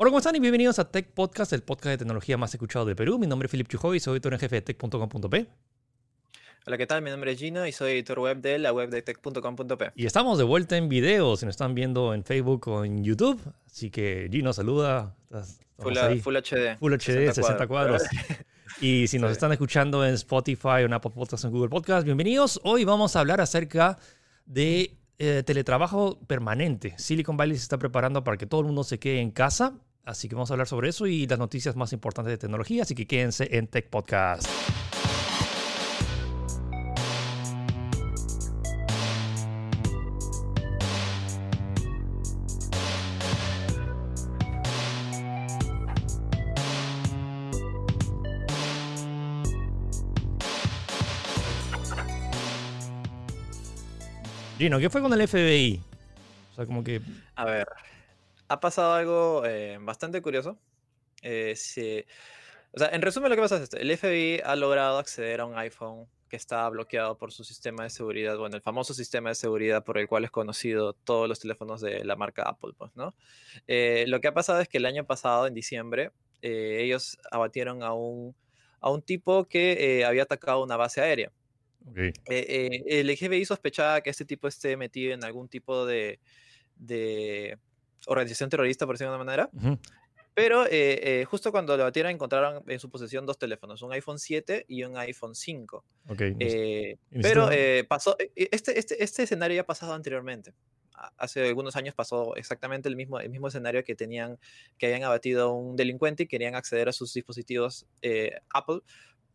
Hola, ¿cómo están? Y bienvenidos a Tech Podcast, el podcast de tecnología más escuchado de Perú. Mi nombre es Philip Chujoy, soy editor en jefe de tech.com.p. Hola, ¿qué tal? Mi nombre es Gino y soy editor web de la web de tech.com.p. Y estamos de vuelta en video, si nos están viendo en Facebook o en YouTube. Así que Gino, saluda. Full, HD. Full HD, 60 cuadros. y si nos están escuchando en Spotify o en Apple Podcasts o en Google Podcasts, bienvenidos. Hoy vamos a hablar acerca de eh, teletrabajo permanente. Silicon Valley se está preparando para que todo el mundo se quede en casa Así que vamos a hablar sobre eso y las noticias más importantes de tecnología. Así que quédense en Tech Podcast. Gino, ¿qué fue con el FBI? O sea, como que... A ver, ha pasado algo eh, bastante curioso. Eh, o sea, en resumen, lo que pasa es esto: el FBI ha logrado acceder a un iPhone que está bloqueado por su sistema de seguridad, bueno, el famoso sistema de seguridad por el cual es conocido todos los teléfonos de la marca Apple, pues, ¿no? Eh, lo que ha pasado es que el año pasado, en diciembre, ellos abatieron a un, a un tipo que había atacado una base aérea. el FBI sospechaba que este tipo esté metido en algún tipo de organización terrorista, por decirlo de alguna manera. Pero eh, eh, justo cuando lo batieron encontraron en su posesión dos teléfonos, un iPhone 7 y un iPhone 5. Okay. Eh, pero pasó, este, este, este escenario ya ha pasado anteriormente. Hace algunos años pasó exactamente el mismo, el mismo escenario que tenían, que habían abatido un delincuente y querían acceder a sus dispositivos Apple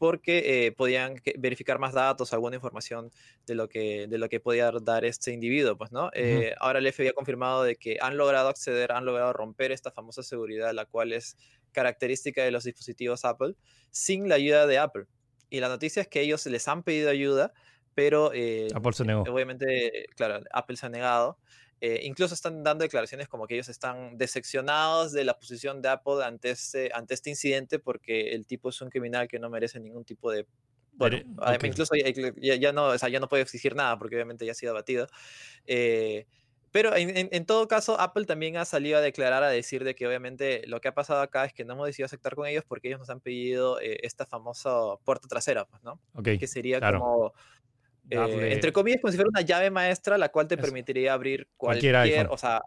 porque eh, podían verificar más datos, alguna información de lo que, de lo que podía dar este individuo, pues, ¿no? Eh, ahora el FBI ha confirmado de que han logrado acceder, han logrado romper esta famosa seguridad, la cual es característica de los dispositivos Apple, sin la ayuda de Apple. Y la noticia es que ellos les han pedido ayuda, pero eh, Apple se negó. obviamente, claro, Apple se ha negado. Eh, incluso están dando declaraciones como que ellos están decepcionados de la posición de Apple ante este, ante este incidente porque el tipo es un criminal que no merece ningún tipo de... Bueno, incluso ya, no, o sea, ya no puede exigir nada porque obviamente ya ha sido abatido. Eh, pero en, todo caso, Apple también ha salido a declarar, a decir de que obviamente lo que ha pasado acá es que no hemos decidido aceptar con ellos porque ellos nos han pedido eh, esta famosa puerta trasera, pues, ¿no? que sería como eh, entre comillas, como si fuera una llave maestra, la cual te permitiría abrir cualquier, o sea,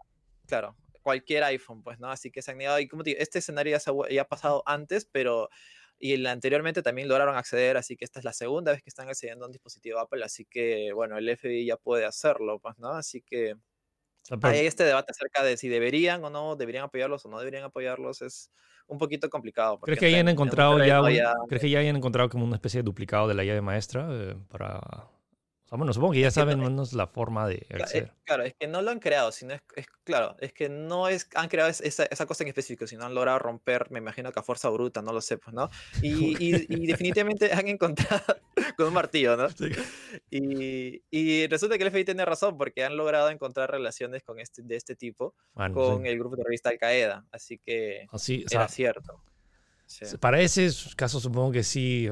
claro, cualquier iPhone, pues, ¿no? Así que se han negado. Y como te digo, este escenario ya, ha pasado antes, pero. Y el, anteriormente también lograron acceder, así que esta es la segunda vez que están accediendo a un dispositivo Apple, así que, bueno, el FBI ya puede hacerlo, pues, ¿no? Así que. Hay este debate acerca de si deberían o no, deberían apoyarlos o no deberían apoyarlos, es un poquito complicado. ¿Crees que hayan encontrado ya, ¿crees que ya hayan encontrado como una especie de duplicado de la llave maestra eh, para bueno, supongo que ya saben menos la forma de acceder. Claro, es que no lo han creado, sino es, claro, es que no es, han creado esa, esa, cosa en específico, sino han logrado romper, me imagino que a fuerza bruta, no lo sé, pues, ¿no? Y, y, definitivamente han encontrado con un martillo, ¿no? Y, y, resulta que el FBI tiene razón, porque han logrado encontrar relaciones con este, de este tipo con el grupo terrorista Al Qaeda, así que así, era cierto. Para ese caso supongo que sí,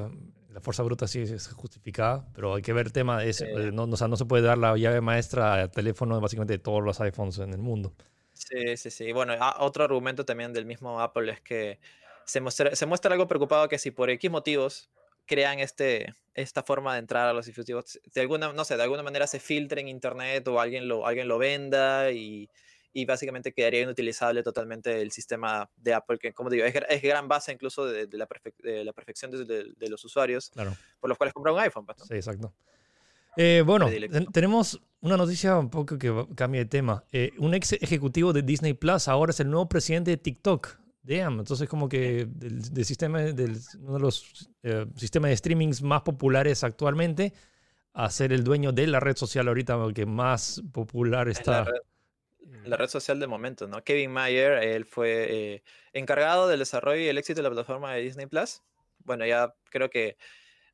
la fuerza bruta sí es justificada, pero hay que ver el tema de eso. Eh, no, no se puede dar la llave maestra al teléfono básicamente de todos los iPhones en el mundo. Sí, sí, sí. Bueno, otro argumento también del mismo Apple es que se muestra, se muestra algo preocupado que si por X motivos crean este, esta forma de entrar a los dispositivos, de alguna, no sé, de alguna manera se filtre en internet o alguien lo, alguien lo venda y y básicamente quedaría inutilizable totalmente el sistema de Apple, que como digo, es, es gran base incluso de, la, la, perfección de, los usuarios, por los cuales compran un iPhone. Pues, sí, exacto. Eh, bueno, tenemos una noticia un poco que cambia de tema. Eh, un ex ejecutivo de Disney Plus ahora es el nuevo presidente de TikTok. Damn, entonces como que del, sistema, del, uno de los eh, sistemas de streamings más populares actualmente, a ser el dueño de la red social ahorita que más popular está la red social de momento, ¿no? Kevin Mayer, él fue eh, encargado del desarrollo y el éxito de la plataforma de Disney Plus. Bueno, ya creo que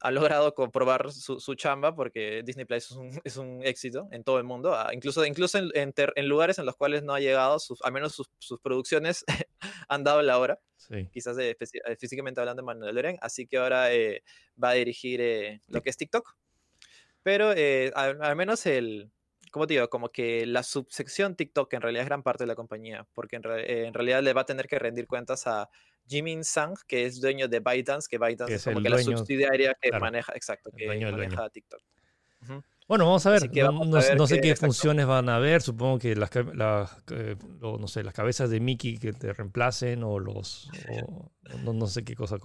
ha logrado comprobar su, su chamba porque Disney Plus es un, es un, éxito en todo el mundo, ah, incluso, incluso en, en, lugares en los cuales no ha llegado, sus, al menos sus, sus producciones han dado la hora. Sí. Quizás eh, físicamente hablando de Manuel Loren, así que ahora eh, va a dirigir lo que es TikTok. Pero al, al, menos el, como te digo, como que la subsección TikTok en realidad es gran parte de la compañía, porque en, en realidad le va a tener que rendir cuentas a Jimin Sang, que es dueño de ByteDance, que ByteDance es, como que la subsidiaria que maneja, exacto, que maneja TikTok. Bueno, vamos a ver. No, sé qué funciones van a haber. Supongo que las, eh, no sé, las cabezas de Mickey que te reemplacen o los... no, sé qué cosa...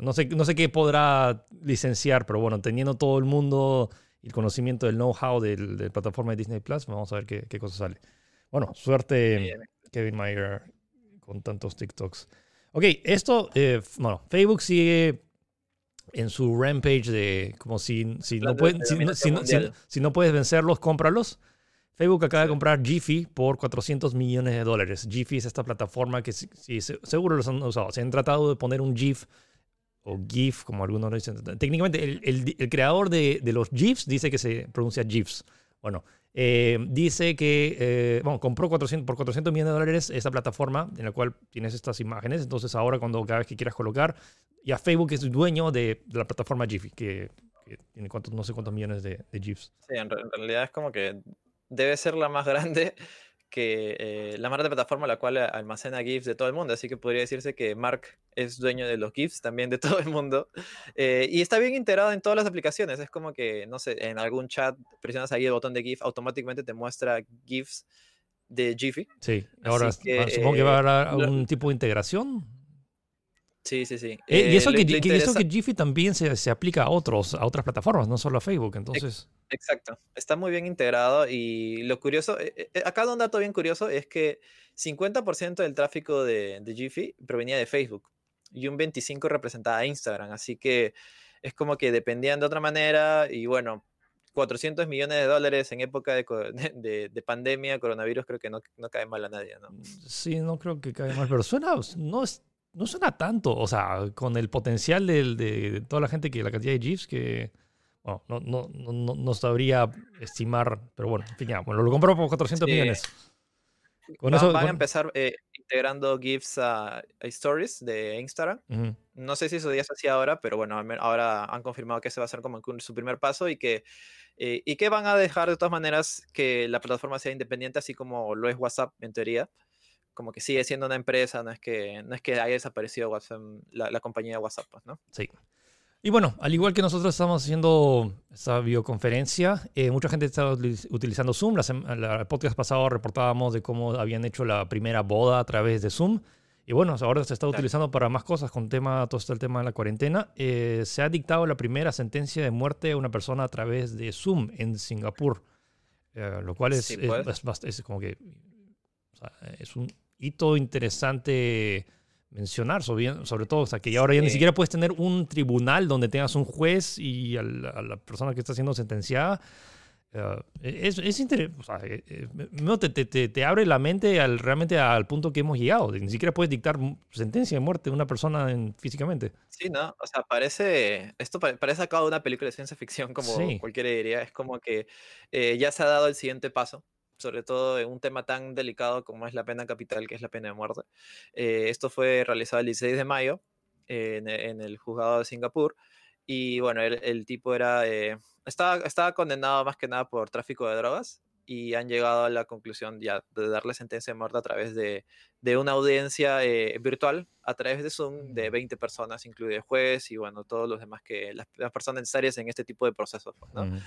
No sé, no sé qué podrá licenciar, pero bueno, teniendo todo el mundo el conocimiento del know-how de la plataforma de Disney Plus, vamos a ver qué, qué cosa sale. Bueno, suerte Kevin Mayer con tantos TikToks. Ok, esto, eh, bueno, Facebook sigue en su rampage de como si, si, no, si, no, puedes vencerlos, cómpralos. Facebook acaba de comprar Jiffy por 400 millones de dólares. Jiffy es esta plataforma que si, seguro los han usado. Se han tratado de poner un GIF o GIF, como algunos dicen. Técnicamente, el, el, creador de, de, los GIFs dice que se pronuncia GIFs. Bueno, eh, dice que, eh, bueno, compró 400, por 400 millones de dólares esta plataforma en la cual tienes estas imágenes. Entonces ahora cuando cada vez que quieras colocar, ya Facebook es dueño de, la plataforma Jiffy, que, tiene cuántos, no sé cuántos millones de, de GIFs. Sí, en, realidad es como que debe ser la más grande que eh, la marca de plataforma la cual almacena GIFs de todo el mundo, así que podría decirse que Mark es dueño de los GIFs también de todo el mundo eh, y está bien integrado en todas las aplicaciones, es como que, no sé, en algún chat presionas ahí el botón de GIF, automáticamente te muestra GIFs de Jiffy. Sí, ahora supongo que va a haber eh, algún tipo de integración. Sí, sí, sí. y eso, que, eso que Jiffy también se, se, aplica a, otros, a otras plataformas, no solo a Facebook, entonces... Exacto, está muy bien integrado y lo curioso, eh, eh, acá un dato bien curioso es que 50% del tráfico de, de Jiffy provenía de Facebook y un 25% representaba a Instagram, así que es como que dependían de otra manera y bueno, 400 millones de dólares en época de, de, de, pandemia, coronavirus, creo que no, no, cae mal a nadie, ¿no? Sí, no creo que cae mal, pero suena, no, es, no suena tanto, o sea, con el potencial de, de toda la gente que la cantidad de GIFs que bueno, no, no, no, no, sabría estimar, pero bueno, en fin, ya, bueno, lo compró por 400 millones. Con eso, van a empezar eh, integrando GIFs a, Stories de Instagram. No sé si eso ya se hacía ahora, pero bueno, ahora han confirmado que ese va a ser como su primer paso y que, eh, y que van a dejar de todas maneras que la plataforma sea independiente, así como lo es WhatsApp en teoría como que sigue siendo una empresa, no es que, no es que haya desaparecido WhatsApp, la, compañía de WhatsApp, pues, ¿no? Sí. Y bueno, al igual que nosotros estamos haciendo esta videoconferencia, eh, mucha gente está utilizando Zoom. La, el podcast pasado reportábamos de cómo habían hecho la primera boda a través de Zoom. Y bueno, ahora se está utilizando para más cosas con tema, todo este el tema de la cuarentena. Eh, se ha dictado la primera sentencia de muerte a una persona a través de Zoom en Singapur, eh, lo cual es, pues. es, como que es un hito interesante mencionar, sobre, sobre todo, o sea, que ahora ya ni siquiera puedes tener un tribunal donde tengas un juez y a la, persona que está siendo sentenciada. Eh, es, es interesante, o sea, eh, eh, te, te, te, abre la mente al, realmente al punto que hemos llegado. Ni siquiera puedes dictar sentencia de muerte de una persona físicamente. Sí, ¿no? O sea, parece, esto parece sacado de una película de ciencia ficción, como cualquiera diría. Es como que ya se ha dado el siguiente paso sobre todo en un tema tan delicado como es la pena capital, que es la pena de muerte. Eh, esto fue realizado el 16 de mayo en, el juzgado de Singapur. Y bueno, el, tipo era, eh, estaba, estaba condenado más que nada por tráfico de drogas y han llegado a la conclusión ya de darle sentencia de muerte a través de, de una audiencia eh, virtual, a través de Zoom, de 20 personas, incluido el juez y bueno, todos los demás que las, personas necesarias en este tipo de procesos. Pues, ¿no?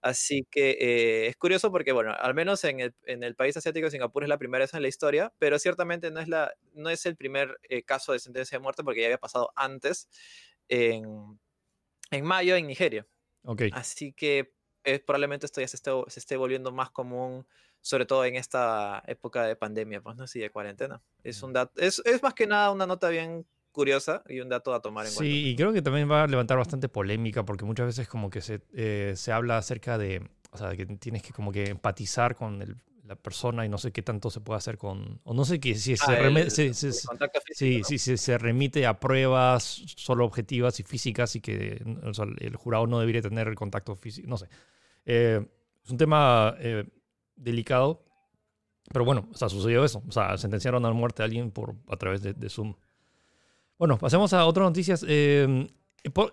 Así que eh, es curioso porque, bueno, al menos en el, en el, país asiático, Singapur es la primera vez en la historia, pero ciertamente no es, la, no es el primer eh, caso de sentencia de muerte porque ya había pasado antes en, en mayo en Nigeria. Okay. Así que eh, probablemente esto ya se esté, se esté volviendo más común, sobre todo en esta época de pandemia, pues no, sí, de cuarentena. Es, un dato, es, es más que nada una nota bien curiosa y un dato a tomar en sí, cuenta. Sí, y creo que también va a levantar bastante polémica porque muchas veces como que se, eh, se habla acerca de, o sea, que tienes que como que empatizar con el, la persona y no sé qué tanto se puede hacer con, o no sé qué, si se, ah, sí, se remite a pruebas solo objetivas y físicas y que el jurado no debería tener el contacto físico, no sé. Eh, es un tema eh, delicado, pero bueno, o sea, sucedió eso, o sea, sentenciaron a muerte a alguien por, a través de Zoom. Bueno, pasemos a otras noticias. Eh,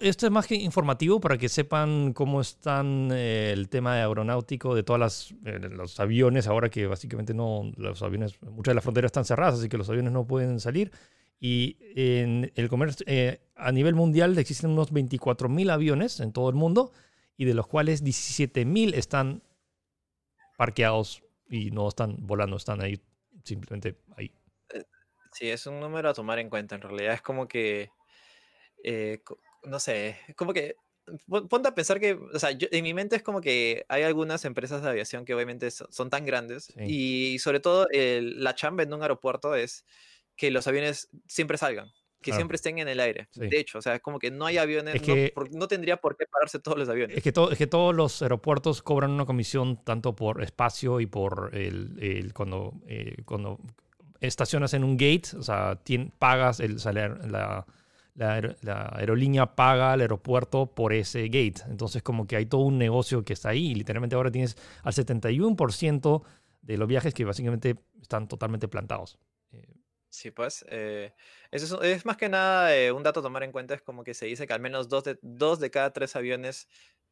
esto es más que informativo para que sepan cómo están eh, el tema aeronáutico de todas las eh, los aviones ahora que básicamente no los aviones muchas de las fronteras están cerradas así que los aviones no pueden salir. Y el comercio a nivel mundial existen unos 24.000 aviones en todo el mundo y de los cuales 17.000 están parqueados y no están volando están ahí simplemente ahí. Sí es un número a tomar en cuenta en realidad es como que eh, no sé, como que ponte a pensar que, o sea, en mi mente es como que hay algunas empresas de aviación que obviamente son, tan grandes y sobre todo la chamba en un aeropuerto es que los aviones siempre salgan, que siempre estén en el aire. De hecho, o sea, es como que no hay aviones, no, tendría por qué pararse todos los aviones. Es que, es que todos los aeropuertos cobran una comisión tanto por espacio y por el, cuando, eh, cuando estacionas en un gate, o sea, pagas el, la la, aerolínea paga al aeropuerto por ese gate. Entonces como que hay todo un negocio que está ahí literalmente ahora tienes al 71% de los viajes que básicamente están totalmente plantados. Sí, pues eh, eso es, más que nada eh, un dato a tomar en cuenta, es como que se dice que al menos de, dos de cada tres aviones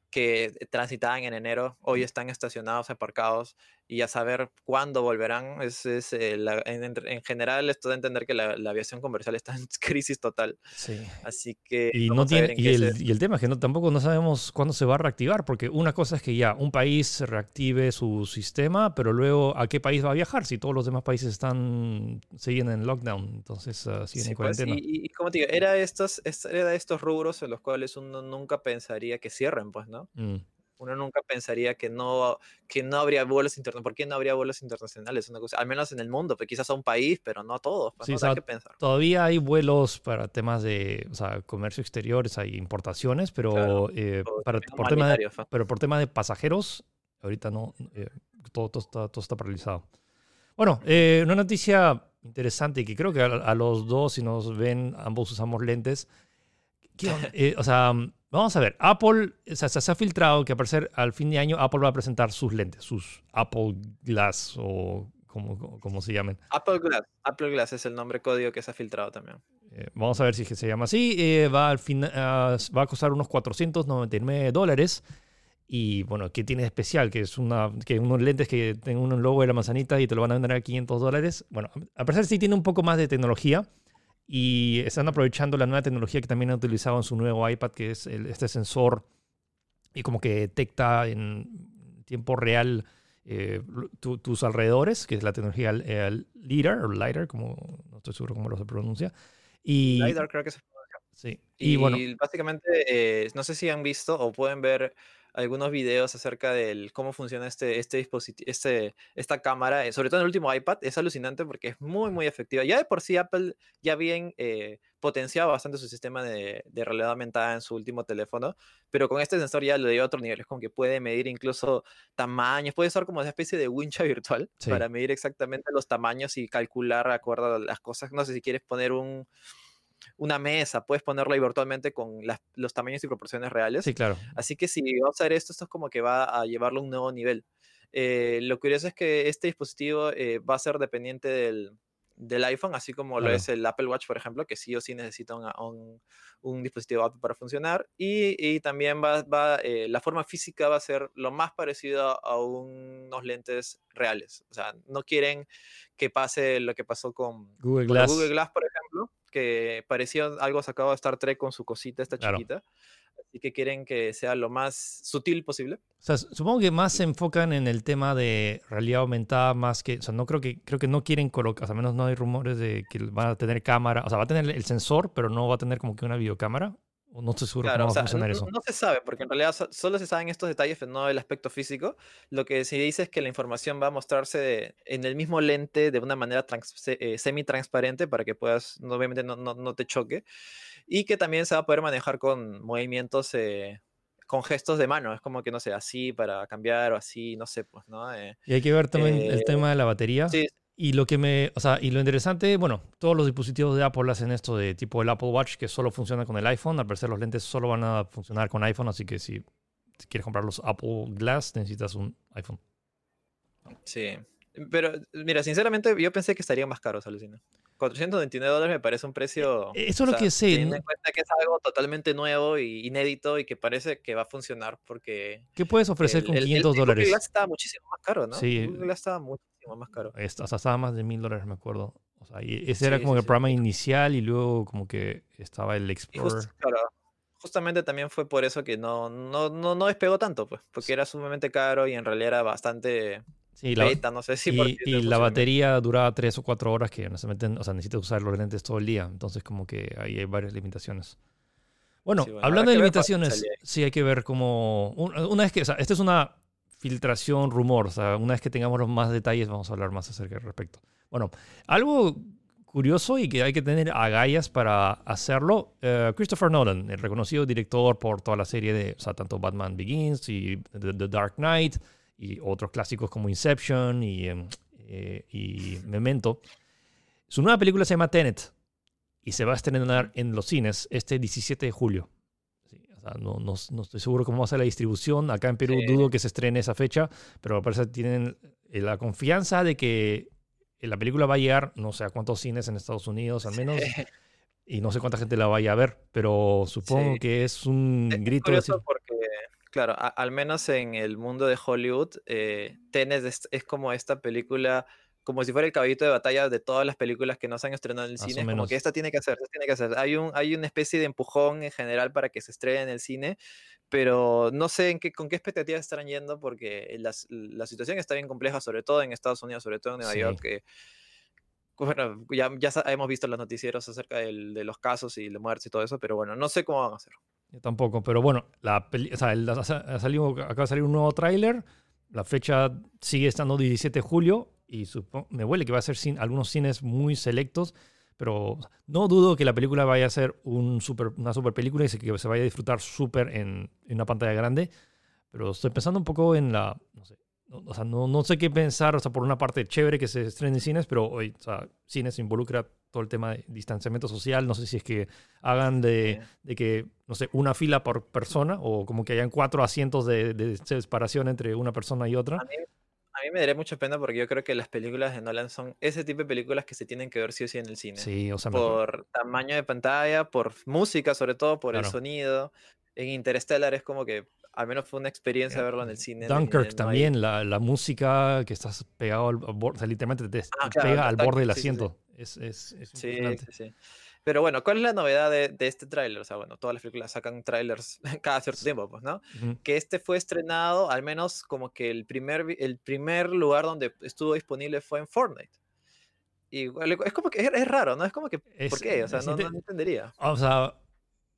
que transitaban en enero hoy están estacionados, aparcados y a saber cuándo volverán. Es, es eh, en, general, esto de entender que la, aviación comercial está en crisis total. Sí. Así que. Y, no tiene, y, el, y, el, tema es que no, tampoco no sabemos cuándo se va a reactivar, porque una cosa es que ya un país reactive su sistema, pero luego a qué país va a viajar si todos los demás países están siguen en lockdown. Entonces, uh, siguen en pues, cuarentena. y, como te digo, era estos, era estos rubros en los cuales uno nunca pensaría que cierren, pues, ¿no? Mm uno nunca pensaría que no, que no habría vuelos internacionales. ¿Por qué no habría vuelos internacionales? Una cosa, al menos en el mundo, pues quizás a un país, pero no a todos. Pues, sí, que pensar. Todavía hay vuelos para temas de o sea, comercio exteriores, hay importaciones, pero, eh, para, por tema de, pero por tema de pasajeros, ahorita no, eh, todo, todo, está, todo está paralizado. Bueno, eh, una noticia interesante que creo que a, los dos, si nos ven, ambos usamos lentes. o sea, Vamos a ver, Apple, se ha filtrado que a parecer al fin de año Apple va a presentar sus lentes, sus Apple Glass o como, como se llamen. Apple Glass, Apple Glass es el nombre código que se ha filtrado también. Eh, vamos a ver si se llama así. Eh, va, al fin, va a costar unos 499 dólares. Y bueno, ¿qué tiene de especial? Que es una, que unos lentes que tienen un logo de la manzanita y te lo van a vender a 500 dólares. Bueno, a parecer sí tiene un poco más de tecnología y están aprovechando la nueva tecnología que también han utilizado en su nuevo iPad, que es este sensor y como que detecta en tiempo real eh, tus alrededores, que es la tecnología el LIDAR o LIDAR, como no estoy seguro cómo lo se pronuncia. Y, LIDAR creo que se pronuncia. Sí. Y, bueno, básicamente, eh, no sé si han visto o pueden ver algunos videos acerca de cómo funciona este, este dispositivo, este, esta cámara, eh, sobre todo en el último iPad, es alucinante porque es muy, muy efectiva. Ya de por sí Apple ya bien eh, potenciado bastante su sistema de, de, realidad aumentada en su último teléfono, pero con este sensor ya lo dio a otro nivel, es como que puede medir incluso tamaños, puede ser como una especie de wincha virtual para medir exactamente los tamaños y calcular acuerdo a las cosas. No sé si quieres poner un una mesa, puedes ponerla ahí virtualmente con los tamaños y proporciones reales. Sí, claro. Así que si vamos a ver esto, esto es como que va a llevarlo a un nuevo nivel. Eh, lo curioso es que este dispositivo eh, va a ser dependiente del, del iPhone, así como lo es el Apple Watch, por ejemplo, que sí o sí necesita un, un, dispositivo Apple para funcionar. Y, y también va, va eh, la forma física va a ser lo más parecido a unos lentes reales. O sea, no quieren que pase lo que pasó con Google Glass, Google Glass por ejemplo, que parecía algo sacado de Star Trek con su cosita, esta chiquita. Así que quieren que sea lo más sutil posible. O sea, supongo que más se enfocan en el tema de realidad aumentada más que, o sea, no creo que creo que no quieren colocar, o sea, al menos no hay rumores de que van a tener cámara, o sea, va a tener el sensor, pero no va a tener como que una videocámara. No estoy seguro cómo va a funcionar eso. No se sabe, porque en realidad solo se saben estos detalles, pero no el aspecto físico. Lo que se dice es que la información va a mostrarse en el mismo lente de una manera eh, semi-transparente para que puedas, obviamente, no, no, no, te choque. Y que también se va a poder manejar con movimientos, eh, con gestos de mano. Es como que, no sé, así para cambiar o así, no sé, pues, ¿no? Eh, y hay que ver también el tema de la batería. Sí, y lo que me, o sea, y lo interesante, bueno, todos los dispositivos de Apple hacen esto de tipo el Apple Watch que solo funciona con el iPhone. Al parecer los lentes solo van a funcionar con iPhone, así que si, quieres comprar los Apple Glass necesitas un iPhone. Sí, pero mira, sinceramente yo pensé que estarían más caros, alucina. 429 dólares me parece un precio. E, eso es lo que sé. Teniendo en cuenta que es algo totalmente nuevo y inédito y que parece que va a funcionar porque. ¿Qué puedes ofrecer con 500 dólares? Google Glass estaba muchísimo más caro, ¿no? Sí. Google Glass estaba muchísimo más caro. Hasta estaba más de mil dólares, me acuerdo. O sea, y ese era como el programa inicial y luego como que estaba el Explorer. claro, justamente también fue por eso que no, no, no, no despegó tanto, pues, porque era sumamente caro y en realidad era bastante Sí, la, no sé si y, la batería duraba tres o cuatro horas que meten, o sea, necesitas usar los lentes todo el día. Entonces, como que ahí hay varias limitaciones. Bueno, hablando de limitaciones, sí hay que ver cómo. Una vez que. O sea, esta es una filtración, rumor. Una vez que tengamos los más detalles, vamos a hablar más acerca al respecto. Bueno, algo curioso y que hay que tener agallas para hacerlo. Eh, Christopher Nolan, el reconocido director por toda la serie de, tanto Batman Begins y The Dark Knight y otros clásicos como Inception y, eh, y Memento. Su nueva película se llama Tenet y se va a estrenar en los cines este 17 de julio. No, no, no, estoy seguro cómo va a ser la distribución. Acá en Perú dudo que se estrene esa fecha, pero parece que tienen eh, la confianza de que eh, la película va a llegar, no sé a cuántos cines en Estados Unidos al menos, y no sé cuánta gente la vaya a ver, pero supongo que es un grito. de Claro, al menos en el mundo de Hollywood, eh, Tenet es, como esta película, como si fuera el caballito de batalla de todas las películas que no se han estrenado en el cine. Como que esta tiene que hacer, tiene que hacer. Hay, un, hay una especie de empujón en general para que se estrene en el cine, pero no sé en qué, con qué expectativas estarán yendo porque la, la situación está bien compleja, sobre todo en Estados Unidos, sobre todo en Nueva York, que bueno, ya, ya hemos visto los noticieros acerca del, de los casos y de muertes y todo eso, pero bueno, no sé cómo van a hacer. Yo tampoco, pero bueno, la o sea, ha salido, acaba de salir un nuevo tráiler. La fecha sigue estando 17 de julio y me huele que va a ser sin, algunos cines muy selectos, pero no dudo que la película vaya a ser un super, una super película y que se vaya a disfrutar súper en, en, una pantalla grande. Pero estoy pensando un poco en la, no sé, o sea, no, no, sé qué pensar, o sea, por una parte chévere que se estrene en cines, pero hoy, o sea, cines involucra todo el tema de distanciamiento social, no sé si es que hagan de, de, que, no sé, una fila por persona o como que hayan cuatro asientos de, de separación entre una persona y otra. A mí, a mí, me daría mucha pena porque yo creo que las películas de Nolan son ese tipo de películas que se tienen que ver sí o sí en el cine. Sí, o sea, por tamaño de pantalla, por música sobre todo, por el sonido. En Interstellar es como que al menos fue una experiencia verlo en el cine. Dunkirk también, la, la, música que estás pegado al borde, o sea, literalmente te, ah, pega al borde del asiento. Es, es, es sí, sí, Pero bueno, ¿cuál es la novedad de, de este tráiler? O sea, bueno, todas las películas sacan trailers cada cierto tiempo, pues, ¿no? Que este fue estrenado, al menos como que el primer, el primer lugar donde estuvo disponible fue en Fortnite. Y es como que es, raro, ¿no? Es como que, ¿por qué? O sea, no, no entendería. O sea,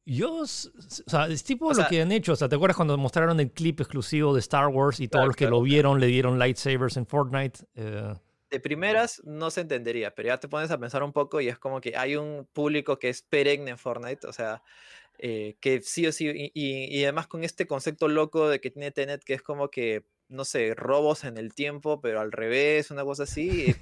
yo, o sea, es tipo lo que han hecho. O sea, ¿te acuerdas cuando mostraron el clip exclusivo de Star Wars y todos los que lo vieron le dieron lightsabers en Fortnite? Eh, de primeras no se entendería, pero ya te pones a pensar un poco y es como que hay un público que es perenne en Fortnite, o sea, eh, que sí o sí, y, además con este concepto loco de que tiene Tenet, que es como que, no sé, robos en el tiempo, pero al revés, una cosa así,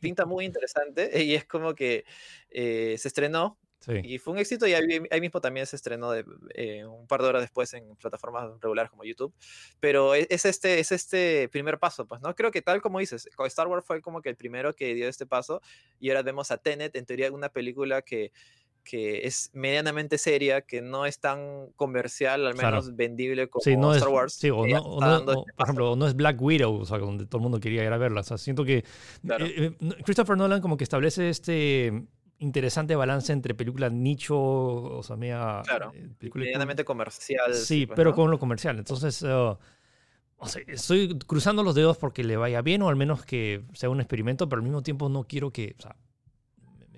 pinta muy interesante y es como que eh, se estrenó y fue un éxito y ahí, mismo también se estrenó de, eh, un par de horas después en plataformas regulares como YouTube. Pero e, es, este, es este primer paso, pues, ¿no? Creo que tal como dices, Star Wars fue como que el primero que dio este paso y ahora vemos a Tenet, en teoría una película que que es medianamente seria, que no es tan comercial, al menos vendible como Star Wars. Sí, o no, este por ejemplo, no es Black Widow, o sea, donde todo el mundo quería ir a verla. O sea, siento que eh, eh, Christopher Nolan como que establece este interesante balance entre película nicho, o sea, media... Claro, eh, medianamente comercial. Sí, pues, pero con lo comercial. Entonces, uh, estoy cruzando los dedos porque le vaya bien o al menos que sea un experimento, pero al mismo tiempo no quiero que... O sea,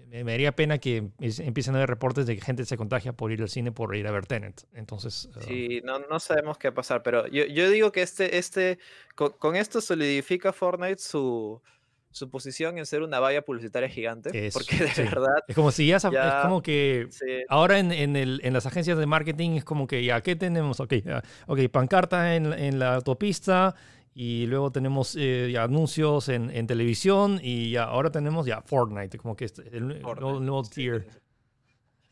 me, me, daría pena que empiecen a haber reportes de que gente se contagia por ir al cine por ir a ver Tenet. Entonces... Uh, sí, no, no sabemos qué va a pasar, pero yo, yo digo que este, este, con esto solidifica Fortnite su su posición en ser una valla publicitaria gigante. porque de verdad. Es como si ya, es como que ahora en, en, el, en, las agencias de marketing es como que ya, ¿qué tenemos? Ok, okay pancarta en, en, la autopista y luego tenemos eh, anuncios en, en, televisión y ya ahora tenemos ya Fortnite, como que es el, nuevo, tier.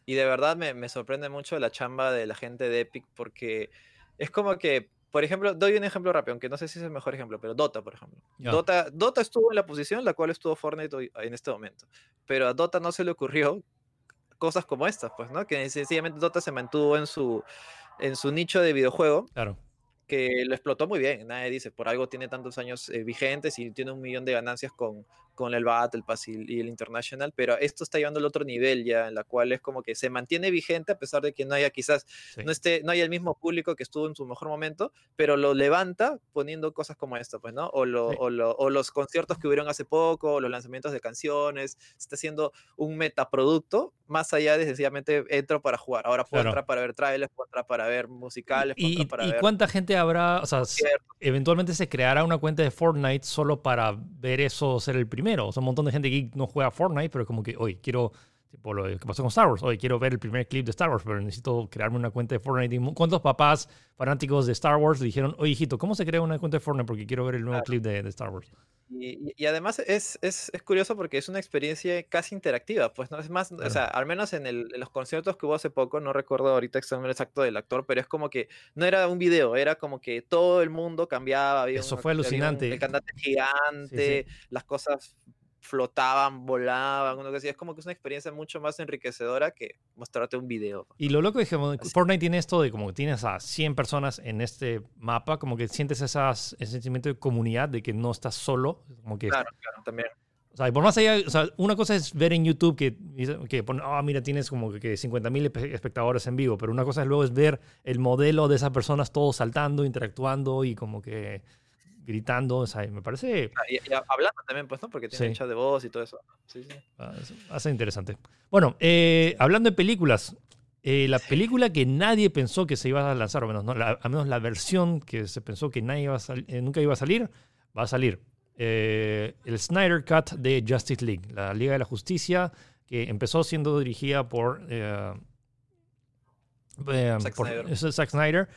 Y de verdad me, me sorprende mucho la chamba de la gente de Epic porque es como que por ejemplo, doy un ejemplo rápido, aunque no sé si es el mejor ejemplo, pero Dota, por ejemplo. Dota, Dota estuvo en la posición en la cual estuvo Fortnite en este momento. pero a Dota no se le ocurrió cosas como estas, pues, ¿no? Que sencillamente Dota se mantuvo en su, en su nicho de videojuego. Claro que lo explotó muy bien. Nadie dice, por algo tiene tantos años eh, vigentes y tiene un millón de ganancias con, con el Battle Pass y, el International, pero esto está llevando al otro nivel ya, en la cual es como que se mantiene vigente a pesar de que no haya quizás, no, esté, no haya el mismo público que estuvo en su mejor momento, pero lo levanta poniendo cosas como esta, pues, ¿no? O, lo, o, lo, o, los conciertos que hubieron hace poco, o los lanzamientos de canciones, está haciendo un metaproducto más allá de sencillamente entro para jugar. Ahora puedo entrar para ver trailers, puedo entrar para ver musicales, puedo ¿Y, para ¿y cuánta gente habrá? O sea, eventualmente se creará una cuenta de Fortnite solo para ver eso ser el primero. O sea, un montón de gente que no juega Fortnite, pero como que, hoy quiero, tipo lo que pasó con Star Wars, hoy quiero ver el primer clip de Star Wars, pero necesito crearme una cuenta de Fortnite. ¿Y ¿Cuántos papás fanáticos de Star Wars dijeron, oye, hijito, ¿cómo se crea una cuenta de Fortnite? Porque quiero ver el nuevo clip de, de Star Wars. Y, además es, es, es, curioso porque es una experiencia casi interactiva, pues no es más, o sea, al menos en, el, en, los conciertos que hubo hace poco, no recuerdo ahorita el exacto del actor, pero es como que no era un video, era como que todo el mundo cambiaba. Había Eso fue alucinante. el cantante gigante, las cosas flotaban, volaban, uno que es como que es una experiencia mucho más enriquecedora que mostrarte un video. Y lo loco es que Fortnite tiene esto de como que tienes a 100 personas en este mapa, como que sientes esas, ese sentimiento de comunidad, de que no estás solo. Como que, claro, claro, también. O sea, y por más allá, o sea, una cosa es ver en YouTube que, que ah, mira, tienes como que 50 mil espectadores en vivo, pero una cosa es luego es ver el modelo de esas personas todos saltando, interactuando y como que gritando, o sea, me parece... Ah, y, hablando también, pues, ¿no? Porque tiene sí. chat de voz y todo eso. Sí, sí. Ah, hace interesante. Bueno, eh, hablando de películas, eh, la película que nadie pensó que se iba a lanzar, o menos, ¿no? la, al menos la versión que se pensó que nadie iba a eh, nunca iba a salir, va a salir. el Snyder Cut de Justice League, la Liga de la Justicia, que empezó siendo dirigida por, Zack, por Snyder. Zack Snyder.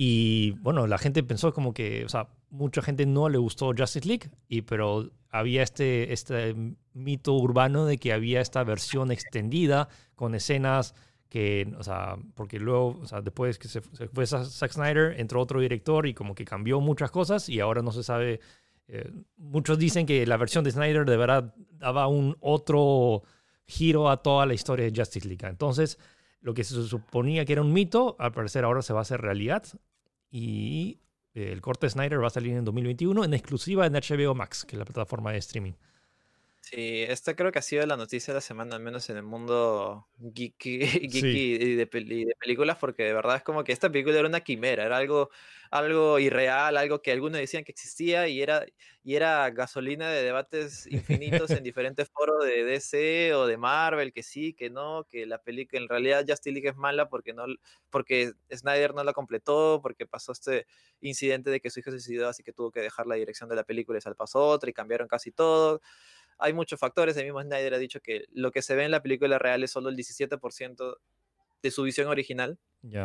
Y bueno, la gente pensó como que, o sea, mucha gente no le gustó Justice League, y, pero había este, este mito urbano de que había esta versión extendida con escenas que, o sea, porque luego, o sea, después que se, fue Zack Snyder, entró otro director y como que cambió muchas cosas y ahora no se sabe. Eh, muchos dicen que la versión de Snyder de verdad daba un otro giro a toda la historia de Justice League. Entonces, lo que se suponía que era un mito, al parecer ahora se va a hacer realidad. Y el corte Snyder va a salir en 2021 en exclusiva en HBO Max, que es la plataforma de streaming. Sí, esta creo que ha sido la noticia de la semana, al menos en el mundo geeky, y, de, películas, porque de verdad es como que esta película era una quimera, era algo, algo irreal, algo que algunos decían que existía y era, y era gasolina de debates infinitos en diferentes foros de DC o de Marvel, que sí, que no, que la película en realidad Justice League es mala porque, no, porque Snyder no la completó, porque pasó este incidente de que su hijo se suicidó, así que tuvo que dejar la dirección de la película y se pasó otra y cambiaron casi todo hay muchos factores. El mismo Snyder ha dicho que lo que se ve en la película real es solo el 17% de su visión original.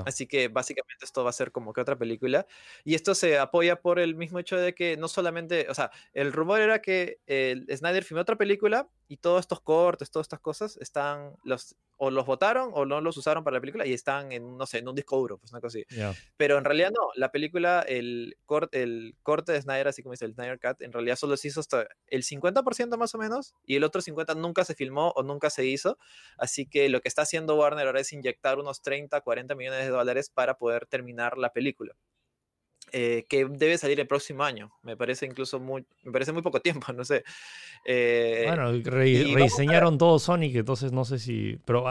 Así que básicamente esto va a ser como que otra película. Y esto se apoya por el mismo hecho de que no solamente, o sea, el rumor era que el Snyder filmó otra película y todos estos cortes, todas estas cosas están, los, o los votaron o no los usaron para la película y están en, no sé, en un disco duro, pues una cosa así. Pero en realidad no, la película, el, corte, el corte de Snyder, así como dice el Snyder Cut, en realidad solo se hizo hasta el 50% más o menos y el otro 50% nunca se filmó o nunca se hizo. Así que lo que está haciendo Warner ahora es inyectar unos 30, 40 millones de dólares para poder terminar la película. Eh, que debe salir el próximo año. Me parece incluso muy, me parece muy poco tiempo, no sé. Eh, bueno, rediseñaron todo Sonic, entonces no sé si... Pero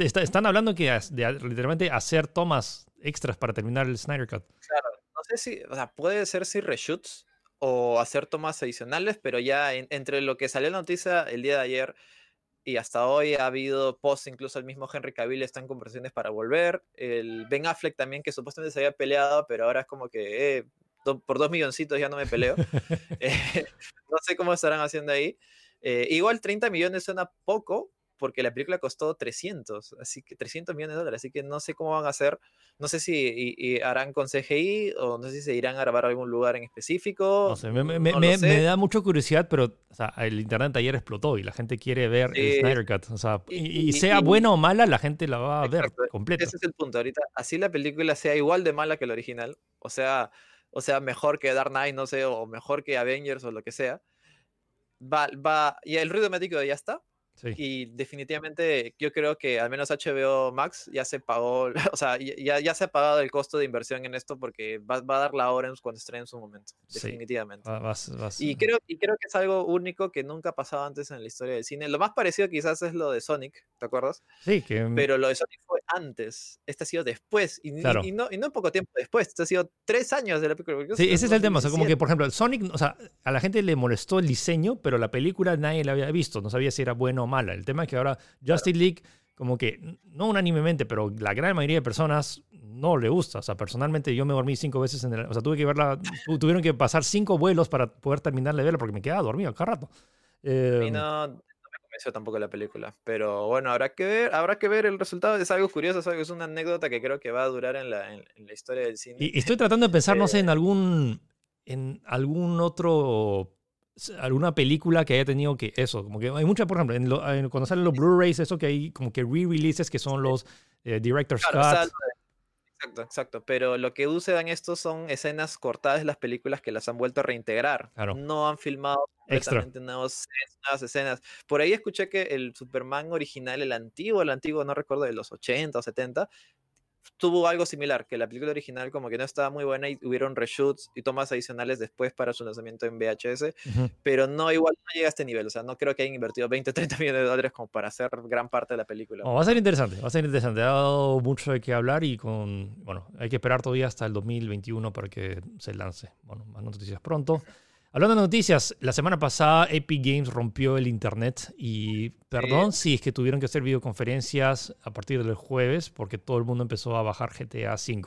están hablando que de, literalmente hacer tomas extras para terminar el Snyder Cut. Claro, no sé si, o sea, puede ser si reshoots o hacer tomas adicionales, pero ya entre lo que salió la noticia el día de ayer y hasta hoy ha habido post, incluso el mismo Henry Cavill está en conversaciones para volver. El Ben Affleck también, que supuestamente se había peleado, pero ahora es como que eh, por dos milloncitos ya no me peleo. Eh, no sé cómo estarán haciendo ahí. Eh, igual 30 millones suena poco, porque la película costó 300, así que 300 millones de dólares, así que no sé cómo van a hacer, no sé si harán con CGI o no sé si se irán a grabar a algún lugar en específico. No sé, me, da mucha curiosidad, pero el internet ayer explotó y la gente quiere ver el Snyder Cut, o sea, y, sea buena o mala, la gente la va a ver completa. Ese es el punto ahorita, así la película sea igual de mala que la original, o sea, o sea, mejor que Dark Knight, no sé, o mejor que Avengers o lo que sea, va, va, y el ruido médico ya está, Y definitivamente yo creo que al menos HBO Max ya se pagó, o sea, ya, ya se ha pagado el costo de inversión en esto porque va, va a dar la hora en, cuando estrene en su momento, definitivamente. y, creo, y creo que es algo único que nunca ha pasado antes en la historia del cine. Lo más parecido quizás es lo de Sonic, ¿te acuerdas? Sí, que... Mm Pero lo de Sonic fue antes, este ha sido después, y, y, no, y no poco tiempo después, este ha sido tres años de la película. Sí, ese es el tema, o sea, como que por ejemplo, Sonic, o sea, a la gente le molestó el diseño, pero la película nadie la había visto, no sabía si era bueno o mala. El tema es que ahora Justice League, como que, no unánimemente, pero la gran mayoría de personas no le gusta. O sea, personalmente yo me dormí cinco veces en el... O sea, tuve que verla, tuvieron que pasar cinco vuelos para poder terminar de verla porque me quedaba dormido cada rato. Eh, no, me convenció tampoco la película. Pero bueno, habrá que ver, habrá que ver el resultado. Es algo curioso, es, algo, es una anécdota que creo que va a durar en la, en, la historia del cine. Y, estoy tratando de pensar, no sé, en algún, en algún otro alguna película que haya tenido que eso, como que hay muchas, por ejemplo, en cuando salen los Blu-rays, eso que hay como que re-releases que son los eh, Director's Cut. exacto, exacto, pero lo que usan estos son escenas cortadas de las películas que las han vuelto a reintegrar. No han filmado completamente nuevas, nuevas, escenas. Por ahí escuché que el Superman original, el antiguo, el antiguo, no recuerdo, de los 80 o 70, tuvo algo similar, que la película original como que no estaba muy buena y hubieron reshoots y tomas adicionales después para su lanzamiento en VHS, pero no, igual no llega a este nivel, o sea, no creo que hayan invertido 20, 30 millones de dólares como para hacer gran parte de la película. va a ser interesante, va a ser interesante, ha dado mucho de qué hablar y con, bueno, hay que esperar todavía hasta el 2021 para que se lance. Bueno, más noticias pronto. Hablando de noticias, la semana pasada Epic Games rompió el internet y perdón si es que tuvieron que hacer videoconferencias a partir del jueves porque todo el mundo empezó a bajar GTA V.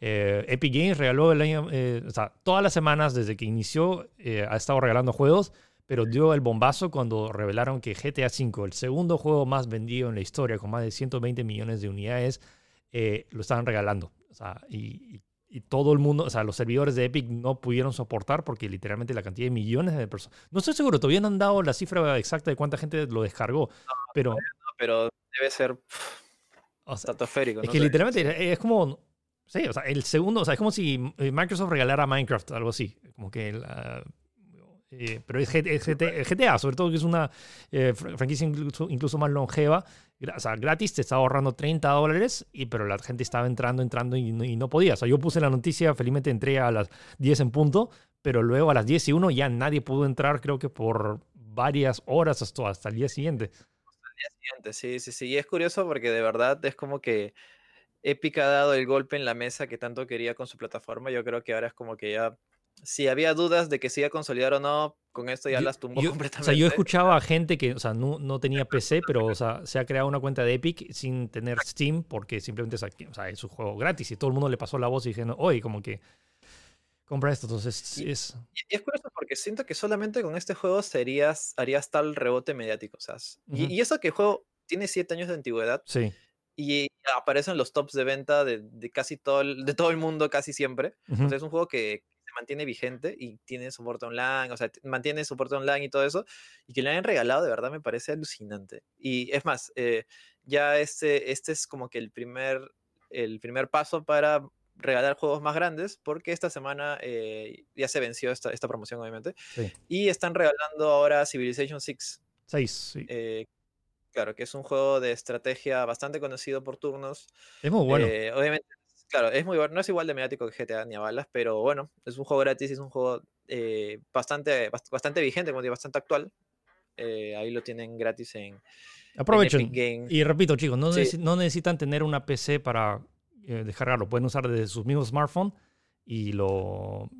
Eh, Epic Games regaló el año, eh, o sea, todas las semanas desde que inició eh, ha estado regalando juegos, pero dio el bombazo cuando revelaron que GTA V, el segundo juego más vendido en la historia con más de 120 millones de unidades, lo estaban regalando. O sea, y y todo el mundo, o sea, los servidores de Epic no pudieron soportar porque literalmente la cantidad de millones de personas. No estoy seguro, todavía no han dado la cifra exacta de cuánta gente lo descargó, pero. pero debe ser. O sea, Es que literalmente es como. Sí, o sea, el segundo, o sea, es como si Microsoft regalara Minecraft, algo así. Como que la, eh, pero es GTA, sobre todo que es una eh, franquicia incluso, más longeva. O sea, gratis te estaba ahorrando 30 dólares, y, pero la gente estaba entrando, entrando y no, podía. O sea, yo puse la noticia, felizmente entré a las 10 en punto, pero luego a las 10 y 1 ya nadie pudo entrar, creo que por varias horas hasta, hasta el día siguiente. Hasta el día siguiente, sí, sí, sí. Y es curioso porque de verdad es como que Epic ha dado el golpe en la mesa que tanto quería con su plataforma. Yo creo que ahora es como que ya si había dudas de que se iba a consolidar o no, con esto ya las tumbó completamente. O sea, yo escuchaba a gente que, o sea, no, no tenía PC, pero, o sea, se ha creado una cuenta de Epic sin tener Steam porque simplemente o sea, es un juego gratis y todo el mundo le pasó la voz y dijeron, oye, como que compra esto. Entonces, es... Y, es curioso porque siento que solamente con este juego serías, harías tal rebote mediático, o sea, y, eso que el juego tiene siete años de antigüedad. Sí. Y aparece en los tops de venta de, de casi todo el, de todo el mundo casi siempre. Sea, es un juego que mantiene vigente y tiene soporte online, o sea, mantiene soporte online y todo eso, y que le hayan regalado, de verdad me parece alucinante. Y es más, eh, ya este, este es como que el primer, el primer paso para regalar juegos más grandes, porque esta semana eh, ya se venció esta, esta promoción, obviamente, y están regalando ahora Civilization 6. 6, sí. Eh, claro, que es un juego de estrategia bastante conocido por turnos. Es muy bueno. obviamente Claro, es muy bueno, no es igual de mediático que GTA ni a balas, pero bueno, es un juego gratis, es un juego eh, bastante, bastante vigente, como digo, bastante actual. Eh, ahí lo tienen gratis en, Aprovechen. y repito, chicos, no, no, necesitan tener una PC para eh, descargarlo, pueden usar desde sus mismos smartphones y lo...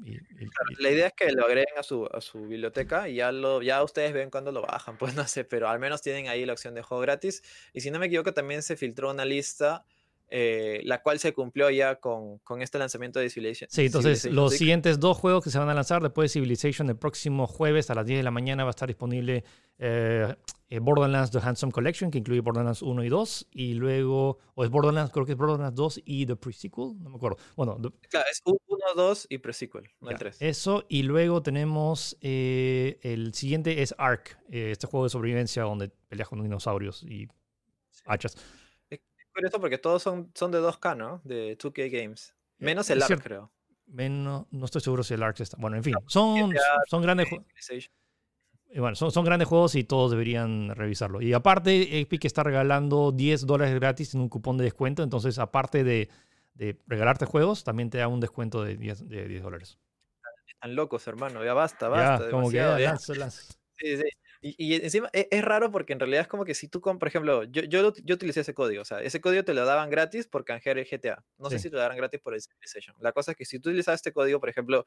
la idea es que lo agreguen a su, a su biblioteca y ya, lo, ya ustedes ven cuando lo bajan, pues no sé, pero al menos tienen ahí la opción de juego gratis. Y si no me equivoco, también se filtró una lista eh, la cual se cumplió ya con, con, este lanzamiento de Civilization. Sí, entonces los siguientes dos juegos que se van a lanzar después de Civilization el próximo jueves a las 10 de la mañana va a estar disponible eh, eh, Borderlands The Handsome Collection, que incluye Borderlands 1 y 2, y luego, o es Borderlands, creo que es Borderlands 2 y The Pre-Sequel, no me acuerdo. Bueno, claro, es 1, 2 y Pre-Sequel, no el 3. Eso, y luego tenemos el siguiente es Ark, este juego de sobrevivencia donde peleas con dinosaurios y hachas curioso porque todos son, son de 2K, ¿no? De 2K Games. Eh, Menos el ARC, creo. Menos, no estoy seguro si el ARC está. Bueno, en fin, son, son grandes juegos. bueno, son, son grandes juegos y todos deberían revisarlo. Y aparte, Epic está regalando 10 dólares gratis en un cupón de descuento. Entonces, aparte de, de regalarte juegos, también te da un descuento de 10, de 10 dólares. Están locos, hermano. Ya basta, basta. Ya, como que ya, Sí, sí. Y, encima e, es, raro porque en realidad es como que si tú por ejemplo, yo, yo, yo utilicé ese código, o sea, ese código te lo daban gratis por canjear el GTA. No sé si te lo daban gratis por el Civilization. La cosa es que si tú utilizabas este código, por ejemplo,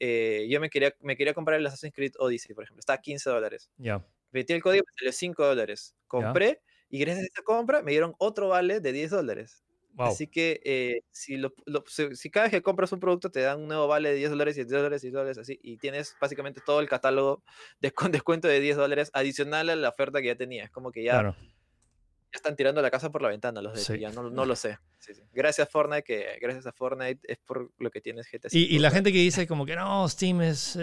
eh, yo me quería, me quería comprar el Assassin's Creed Odyssey, por ejemplo, está a 15 dólares. Ya. Metí el código, me salió 5 dólares. Compré y gracias a esa compra me dieron otro vale de 10 dólares. Así que eh, si, lo, si, cada vez que compras un producto te dan un nuevo vale de 10 dólares y 10 dólares y 10 dólares así, y tienes básicamente todo el catálogo de, con descuento de 10 dólares adicional a la oferta que ya tenías. Como que ya, ya están tirando la casa por la ventana los de ya no, no, lo sé. Gracias Fortnite, que gracias a Fortnite es por lo que tienes GTA. Y, y la gente que dice como que no, Steam es,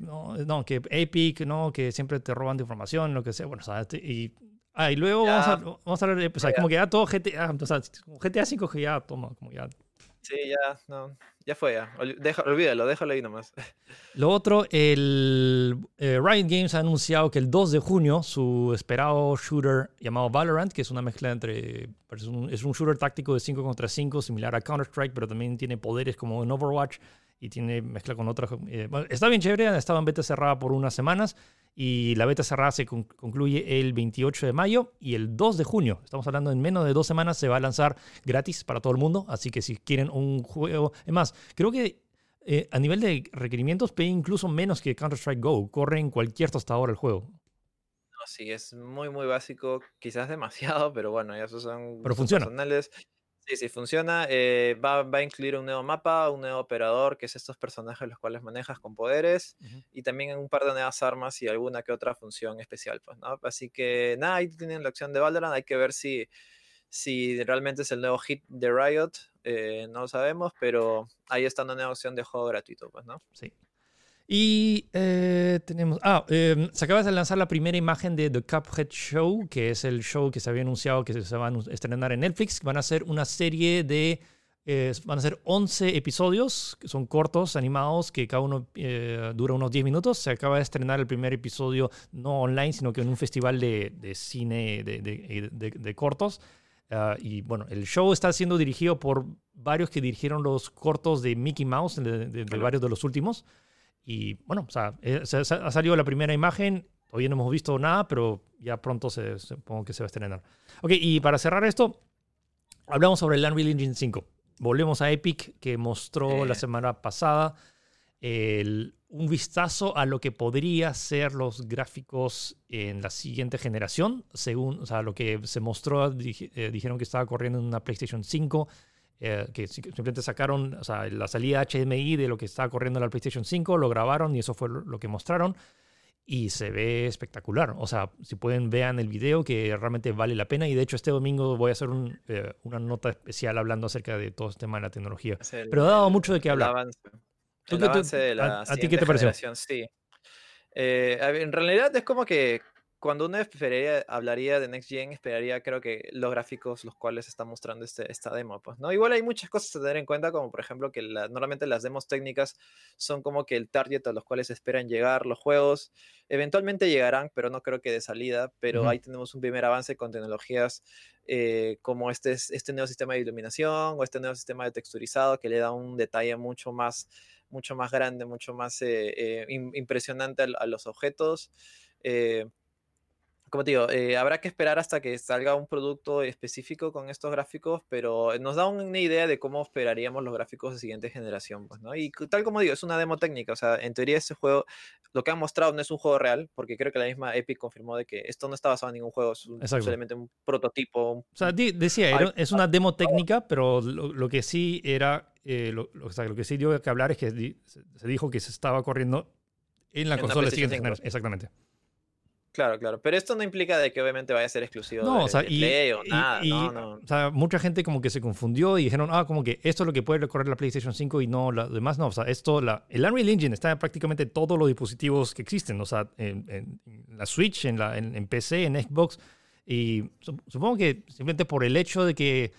no, no, que Epic, no, que siempre te roban de información, lo que sea. Bueno, o sea, y Ah, y luego vamos, a, vamos a hablar, o sea, como que ya todo GTA, o sea, GTA 5 que ya toma, como ya. Sí, ya, no, ya fue ya. olvídalo, déjalo ahí nomás. Lo otro, el eh, Riot Games ha anunciado que el 2 de junio su esperado shooter llamado Valorant, que es una mezcla entre, es un, es un shooter táctico de 5 contra 5, similar a Counter-Strike, pero también tiene poderes como en Overwatch y tiene mezcla con otras. Eh, está bien chévere, estaba en beta cerrada por unas semanas y la beta cerrada se concluye el 28 de mayo y el 2 de junio, estamos hablando en menos de dos semanas, se va a lanzar gratis para todo el mundo. Así que si quieren un juego, es más, creo que eh, a nivel de requerimientos pide incluso menos que Counter-Strike Go, corre en cualquier tostador el juego. No, sí, es muy, muy básico, quizás demasiado, pero bueno, ya esos son pero funciona. personales. Sí, sí, funciona. Eh, va, va, a incluir un nuevo mapa, un nuevo operador, que es estos personajes los cuales manejas con poderes, y también un par de nuevas armas y alguna que otra función especial. Pues, ¿no? Así que nada, ahí tienen la opción de Valorant. Hay que ver si, si realmente es el nuevo hit de Riot. Eh, no lo sabemos, pero ahí está una nueva opción de juego gratuito. Pues, ¿no? Sí. Y eh, tenemos. Ah, em, se acaba de lanzar la primera imagen de The Cuphead Show, que es el show que se había anunciado que se va a estrenar en Netflix. Van a ser una serie de. van a ser 11 episodios, que son cortos, animados, que cada uno eh, dura unos 10 minutos. Se acaba de estrenar el primer episodio, no online, sino que en un festival de, de cine de, de cortos. Ah, y bueno, el show está siendo dirigido por varios que dirigieron los cortos de Mickey Mouse, de, varios de los últimos. Y bueno, o sea, eh, ha salido la primera imagen, todavía no hemos visto nada, pero ya pronto se, supongo que se va a estrenar. Ok, y para cerrar esto, hablamos sobre el Unreal Engine 5. Volvemos a Epic, que mostró la semana pasada un vistazo a lo que podría ser los gráficos en la siguiente generación. Según o sea, lo que se mostró, eh, dijeron que estaba corriendo en una PlayStation 5 eh, que simplemente sacaron o sea, la salida HDMI de lo que estaba corriendo en la PlayStation 5, lo grabaron y eso fue lo que mostraron. Y se ve espectacular. O sea, si pueden, vean el video que realmente vale la pena. Y de hecho, este domingo voy a hacer eh, una nota especial hablando acerca de todo este tema de la tecnología. Pero ha dado mucho de qué hablar. El avance, de la a, ti qué te pareció? Sí. Eh, en realidad es como que cuando uno esperaría, hablaría de Next Gen, esperaría creo que los gráficos los cuales está mostrando este, esta demo, pues, ¿no? Igual hay muchas cosas a tener en cuenta, como por ejemplo que normalmente las demos técnicas son como que el target a los cuales esperan llegar los juegos. Eventualmente llegarán, pero no creo que de salida, pero ahí tenemos un primer avance con tecnologías eh, como este, este nuevo sistema de iluminación o este nuevo sistema de texturizado que le da un detalle mucho más, mucho más grande, mucho más eh, eh, impresionante a, a, los objetos como te digo, eh, habrá que esperar hasta que salga un producto específico con estos gráficos, pero nos da una idea de cómo esperaríamos los gráficos de siguiente generación, pues, ¿no? Y tal como digo, es una demo técnica, o sea, en teoría este juego, lo que han mostrado no es un juego real, porque creo que la misma Epic confirmó de que esto no está basado en ningún juego, es simplemente un prototipo. O sea, decía, es una demo técnica, pero lo, que sí era, eh, lo, o sea, lo, que sí dio que hablar es que se dijo que se estaba corriendo en la consola de siguiente generación, exactamente. Claro, claro. Pero esto no implica de que obviamente vaya a ser exclusivo de, o sea, Play o nada. no, no. O sea, mucha gente como que se confundió y dijeron, ah, como que esto es lo que puede recorrer la PlayStation 5 y no, lo demás no. O sea, esto, la, el Unreal Engine está en prácticamente todos los dispositivos que existen. O sea, en, la Switch, en, la, en, PC, en Xbox. Y supongo que simplemente por el hecho de que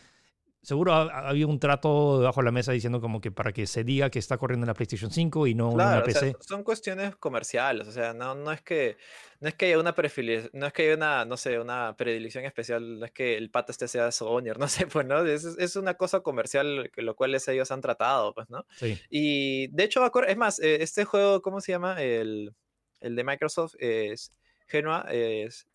seguro ha, habido un trato debajo de la mesa diciendo como que para que se diga que está corriendo en la PlayStation 5 y no en una PC. son cuestiones comerciales, o sea, no, no es que no es que haya una no es que haya una, no sé, una predilección especial, no es que el pata este sea Sony, no sé, pues, ¿no? Es, es una cosa comercial que lo cual ellos han tratado, pues, ¿no? Sí. Y de hecho, es más, eh, este juego, ¿cómo se llama? El, el de Microsoft es Genoa, es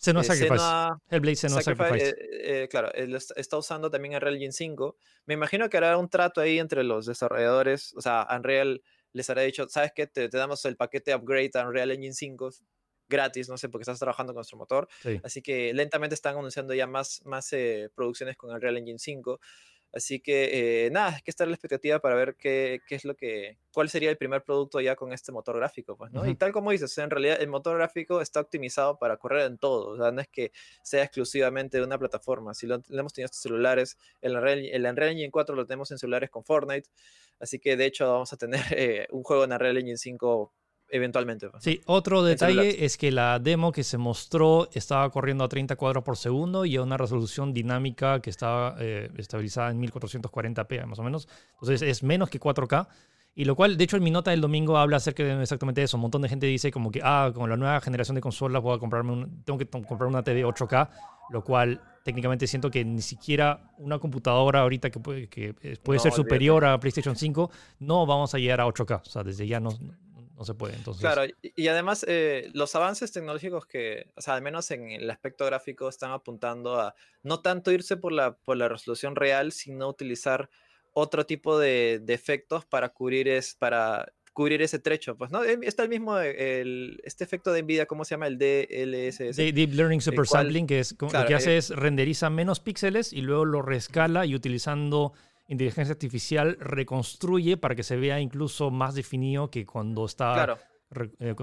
Senua eh, Sacrifice. Hellblade Senua Sacrifice. Eh, eh, claro, está usando también Unreal Engine 5. Me imagino que hará un trato ahí entre los desarrolladores. O sea, Unreal les hará dicho, ¿sabes qué? Te, damos el paquete upgrade a Unreal Engine 5 gratis, no sé, porque estás trabajando con nuestro motor. Así que lentamente están anunciando ya más, más producciones con Unreal Engine 5. Así que eh, nada, hay que estar en la expectativa para ver qué, qué, es lo que, cuál sería el primer producto ya con este motor gráfico, pues, ¿no? Y tal como dices, en realidad el motor gráfico está optimizado para correr en todo, o sea, no es que sea exclusivamente de una plataforma, si lo, hemos tenido en celulares, el Unreal, el Unreal Engine 4 lo tenemos en celulares con Fortnite, así que de hecho vamos a tener eh, un juego en Unreal Engine 5 eventualmente. Pues. Sí, otro detalle es que la demo que se mostró estaba corriendo a 30 cuadros por segundo y a una resolución dinámica que estaba eh, estabilizada en 1440p más o menos. Entonces es menos que 4K. Y lo cual, de hecho, en mi nota del domingo habla acerca de exactamente eso. Un montón de gente dice como que, ah, con la nueva generación de consolas voy a comprarme un, tengo que comprar una TV 8K, lo cual técnicamente siento que ni siquiera una computadora ahorita que puede, que puede ser superior a PlayStation 5, no vamos a llegar a 8K. O sea, desde ya no, no se puede. Entonces... Claro, y, además eh, los avances tecnológicos que, o sea, al menos en el aspecto gráfico, están apuntando a no tanto irse por la, por la resolución real, sino utilizar otro tipo de, efectos para cubrir, es, para cubrir ese trecho. Pues, ¿no? Em, está el mismo, el, este efecto de NVIDIA, ¿cómo se llama? El DLSS. Deep Learning Super Sampling, que es lo que hace eh, es renderiza menos píxeles y luego lo rescala y utilizando inteligencia artificial reconstruye para que se vea incluso más definido que cuando está... Claro. Eh,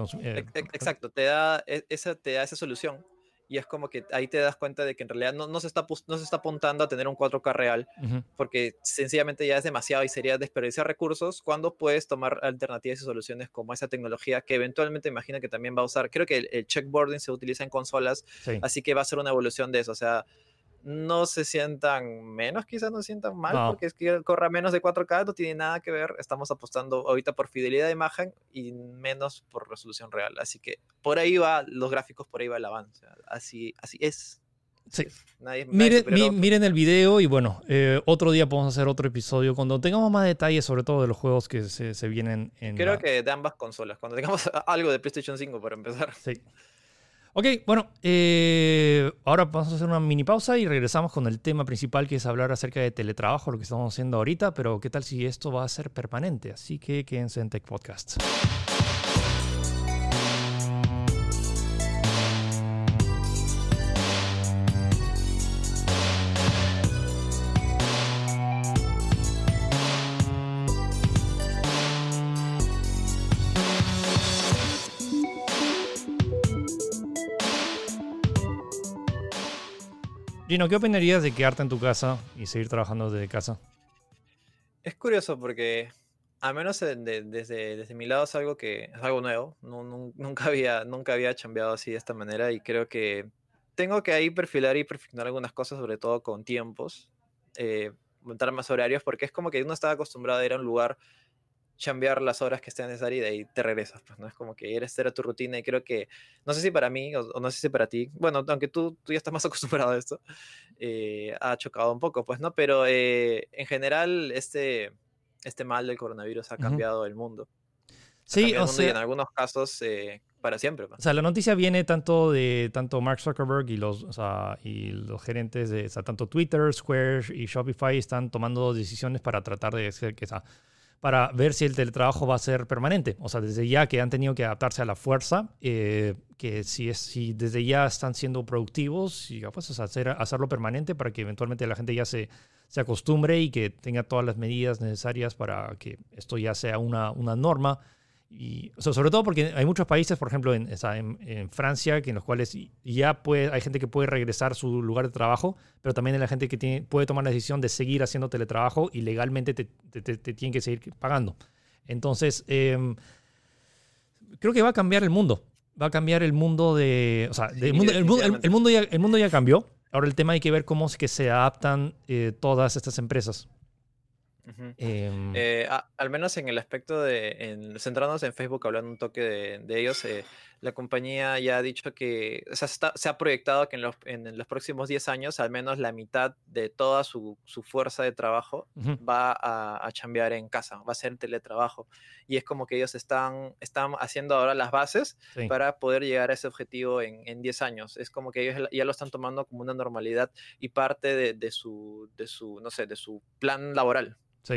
eh, exacto, te da, e, esa, te da esa solución y es como que ahí te das cuenta de que en realidad no, no, se, está, no se está apuntando a tener un 4K real, porque sencillamente ya es demasiado y sería desperdiciar recursos cuando puedes tomar alternativas y soluciones como esa tecnología que eventualmente imagino que también va a usar. Creo que el, el checkboarding se utiliza en consolas, así que va a ser una evolución de eso. O sea, no se sientan menos, quizás no se sientan mal, porque es que corra menos de 4K, no tiene nada que ver. Estamos apostando ahorita por fidelidad de imagen y menos por resolución real. Así que por ahí va los gráficos, por ahí va el avance. Así, así es. Sí. miren, el video y bueno, eh, otro día podemos hacer otro episodio cuando tengamos más detalles sobre todo de los juegos que se, vienen en... Creo que de ambas consolas, cuando tengamos algo de PlayStation 5 para empezar. Sí. Ok, bueno, eh, ahora vamos a hacer una mini pausa y regresamos con el tema principal que es hablar acerca de teletrabajo, lo que estamos haciendo ahorita, pero qué tal si esto va a ser permanente, así que quédense en Tech Podcast. Gino, ¿qué opinarías de quedarte en tu casa y seguir trabajando desde casa? Es curioso porque, al menos desde, desde mi lado, es algo que es algo nuevo. nunca, había, nunca había chambeado así de esta manera y creo que tengo que ahí perfilar y perfeccionar algunas cosas, sobre todo con tiempos, eh, montar más horarios, porque es como que uno estaba acostumbrado a ir a un lugar chambear las horas que estén necesarias y de ahí te regresas, pues, ¿no? Es como que eres a tu rutina y creo que, no sé si para mí o, no sé si para ti, bueno, aunque tú, tú ya estás más acostumbrado a esto, eh, ha chocado un poco, pues, ¿no? Pero eh, en general, este, este mal del coronavirus ha cambiado el mundo. Sí, o sea... en algunos casos, eh, para siempre. Pues. O sea, la noticia viene tanto de tanto Mark Zuckerberg y los, y los gerentes de, o sea, tanto Twitter, Square y Shopify están tomando decisiones para tratar de hacer que esa para ver si el teletrabajo va a ser permanente. O sea, desde ya que han tenido que adaptarse a la fuerza, eh, que si, es, si desde ya están siendo productivos, y pues, hacer, hacerlo permanente para que eventualmente la gente ya se, se acostumbre y que tenga todas las medidas necesarias para que esto ya sea una, una norma y, sobre todo porque hay muchos países, por ejemplo, en, en, Francia, que en los cuales ya puede, hay gente que puede regresar a su lugar de trabajo, pero también hay la gente que tiene, puede tomar la decisión de seguir haciendo teletrabajo y legalmente te, te, tienen que seguir pagando. Entonces, em, creo que va a cambiar el mundo. Va a cambiar el mundo de... O sea, el, mundo, el, mundo ya, el mundo ya cambió. Ahora el tema hay que ver cómo es que se adaptan eh, todas estas empresas. Em, eh, al menos en el aspecto de en, centrándonos en Facebook, hablando un toque de, ellos, eh, la compañía ya ha dicho que se ha proyectado que en los, en los, próximos 10 años, al menos la mitad de toda su, su fuerza de trabajo va a, a, chambear en casa, va a ser teletrabajo. Y es como que ellos están, están haciendo ahora las bases para poder llegar a ese objetivo en, en, 10 años. Es como que ellos ya lo están tomando como una normalidad y parte de, de su, de su, no sé, de su plan laboral.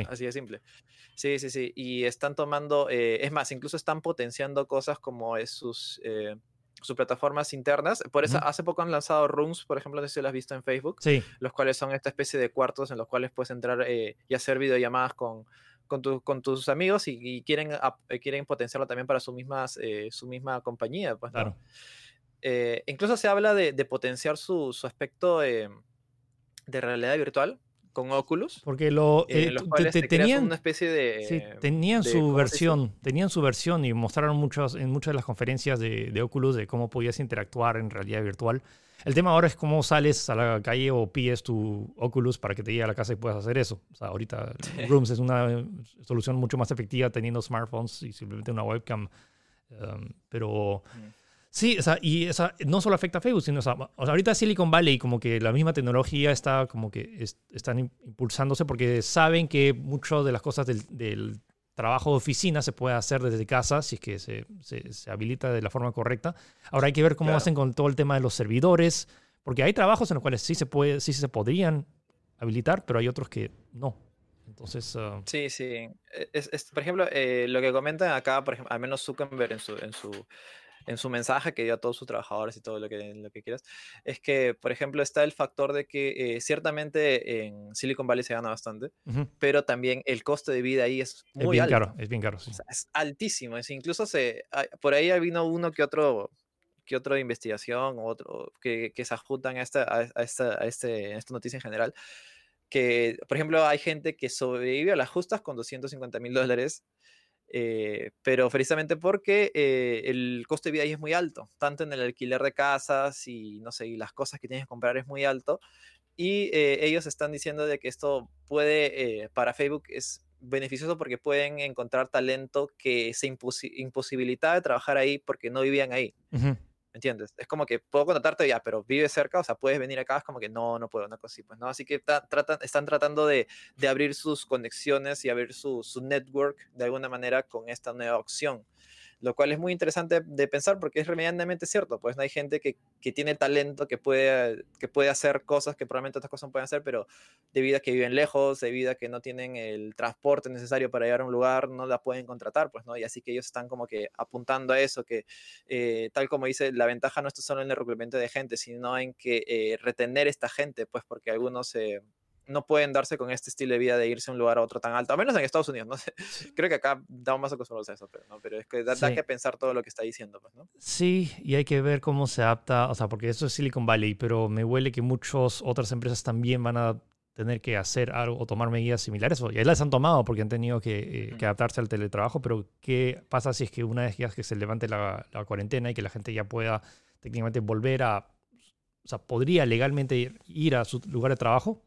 Así de simple. Sí, sí, sí. Y están tomando, eh, es más, incluso están potenciando cosas como es sus, eh, sus plataformas internas. Por eso, hace poco han lanzado Rooms, por ejemplo, no sé si lo has visto en Facebook, sí. los cuales son esta especie de cuartos en los cuales puedes entrar eh, y hacer videollamadas con, con, con tus amigos y, quieren, quieren potenciarlo también para su, mismas, su misma compañía. Pues, claro. incluso se habla de, de potenciar su, su aspecto de realidad virtual con Oculus. Porque lo eh, tenían una especie de tenían su versión, tenían su versión y mostraron muchos en muchas de las conferencias de, de, Oculus de cómo podías interactuar en realidad virtual. El tema ahora es cómo sales a la calle o pides tu Oculus para que te llegue a la casa y puedas hacer eso. O sea, ahorita Rooms es una solución mucho más efectiva teniendo smartphones y simplemente una webcam. Um, pero mm. Sí, o sea, y no solo afecta a Facebook, sino, o sea, ahorita Silicon Valley, como que la misma tecnología está como que están impulsándose porque saben que muchas de las cosas del, trabajo de oficina se puede hacer desde casa si es que se, se, habilita de la forma correcta. Ahora hay que ver cómo hacen con todo el tema de los servidores, porque hay trabajos en los cuales sí se, puede, sí se podrían habilitar, pero hay otros que no. Entonces, ah, Sí, sí. Es, por ejemplo, eh, lo que comentan acá, por ejemplo, al menos Zuckerberg en su, en su en su mensaje que dio a todos sus trabajadores y todo lo que, lo que quieras, es que, por ejemplo, está el factor de que eh, ciertamente en Silicon Valley se gana bastante, pero también el coste de vida ahí es muy bien alto. Caro, es bien caro, sí. es altísimo. Es, incluso se, por ahí vino uno que otro que otra investigación otro que, que se ajustan a esta, a, esta, a, este, a esta noticia en general, que, por ejemplo, hay gente que sobrevive a las justas con 250 mil dólares eh, pero precisamente porque eh, el coste de vida ahí es muy alto, tanto en el alquiler de casas y no sé, y las cosas que tienes que comprar es muy alto. Y eh, ellos están diciendo de que esto puede, para Facebook es beneficioso porque pueden encontrar talento que se imposibilitaba de trabajar ahí porque no vivían ahí. ¿Me entiendes? Es como que puedo contratarte ya, pero vive cerca, o sea, puedes venir acá, es como que no, no puedo, una cosa así, pues, ¿no? Así que tratan, están tratando de, de, abrir sus conexiones y abrir su, su network de alguna manera con esta nueva opción lo cual es muy interesante de pensar porque es remediantemente cierto, pues no hay gente que, que, tiene talento, que puede, que puede hacer cosas que probablemente otras cosas no pueden hacer, pero debido a que viven lejos, debido a que no tienen el transporte necesario para llegar a un lugar, no la pueden contratar, pues, ¿no? Y así que ellos están como que apuntando a eso, que eh, tal como dice, la ventaja no está solo en el reclutamiento de gente, sino en que eh, retener esta gente, pues porque algunos se no pueden darse con este estilo de vida de irse a un lugar a otro tan alto, a menos en Estados Unidos, no. Creo que acá damos más acostumbrados a eso, pero, ¿no? pero es que da, que pensar todo lo que está diciendo, pues, ¿no? Sí, y hay que ver cómo se adapta, o sea, porque eso es Silicon Valley, pero me huele que muchas otras empresas también van a tener que hacer algo o tomar medidas similares, y ahí las han tomado porque han tenido que, eh, adaptarse al teletrabajo, pero ¿qué pasa si es que una vez que se levante la, la cuarentena y que la gente ya pueda técnicamente volver a, o sea, podría legalmente ir a su lugar de trabajo?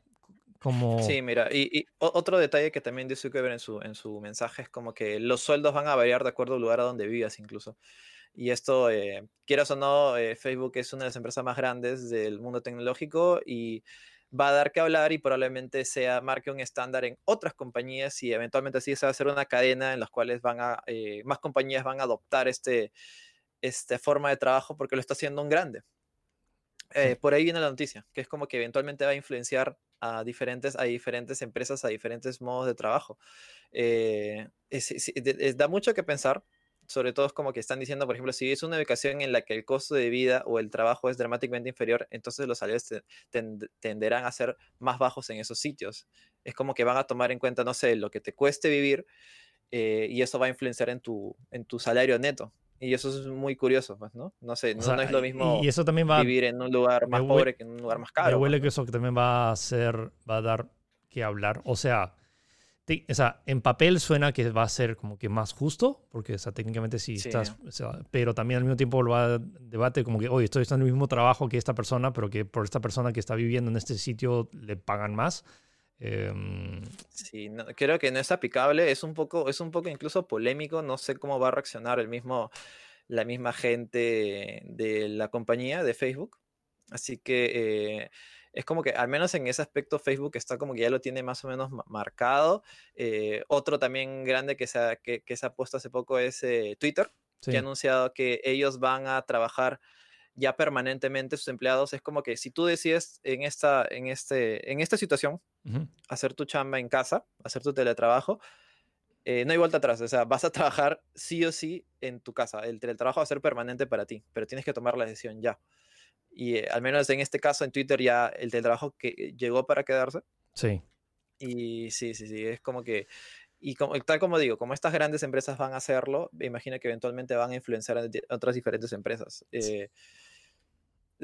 Sí, mira, y, otro detalle que también dice Zuckerberg en su, en su mensaje es como que los sueldos van a variar de acuerdo al lugar a donde vivas incluso. Y esto, eh, quieras o no, eh, Facebook es una de las empresas más grandes del mundo tecnológico y va a dar que hablar y probablemente sea marque un estándar en otras compañías y eventualmente así se va a hacer una cadena en las cuales van a, eh, más compañías van a adoptar este, esta forma de trabajo porque lo está haciendo un grande. Por ahí viene la noticia, que es como que eventualmente va a influenciar a diferentes, a diferentes empresas, a diferentes modos de trabajo. Eh, da mucho que pensar, sobre todo es como que están diciendo, por ejemplo, si es una ubicación en la que el costo de vida o el trabajo es dramáticamente inferior, entonces los salarios tenderán a ser más bajos en esos sitios. Es como que van a tomar en cuenta, no sé, lo que te cueste vivir eh, y eso va a influenciar en tu, en tu salario neto. Y eso es muy curioso, pues, ¿no? No sé, no, es lo mismo y eso también va, vivir en un lugar más pobre que en un lugar más caro. Me huele pues, que eso también va a ser, va a dar que hablar. O sea, o sea, en papel suena que va a ser como que más justo, porque o sea, técnicamente sí, estás, pero también al mismo tiempo lo va a debate como que, oye, estoy en el mismo trabajo que esta persona, pero que por esta persona que está viviendo en este sitio le pagan más. Em, sí, creo que no es aplicable, es un poco, es un poco incluso polémico, no sé cómo va a reaccionar el mismo, la misma gente de la compañía de Facebook. Así que eh, es como que al menos en ese aspecto Facebook está como que ya lo tiene más o menos marcado. Eh, otro también grande que se ha, que, se ha puesto hace poco es eh, Twitter, que ha anunciado que ellos van a trabajar ya permanentemente sus empleados. Es como que si tú decides en esta, en este, en esta situación hacer tu chamba en casa, hacer tu teletrabajo, no hay vuelta atrás. O sea, vas a trabajar sí o sí en tu casa. El teletrabajo va a ser permanente para ti, pero tienes que tomar la decisión ya. Y eh, al menos en este caso en Twitter ya el teletrabajo que llegó para quedarse. Sí. Y sí, sí, sí, es como que, y como, tal como digo, como estas grandes empresas van a hacerlo, me imagino que eventualmente van a influenciar a otras diferentes empresas. Eh,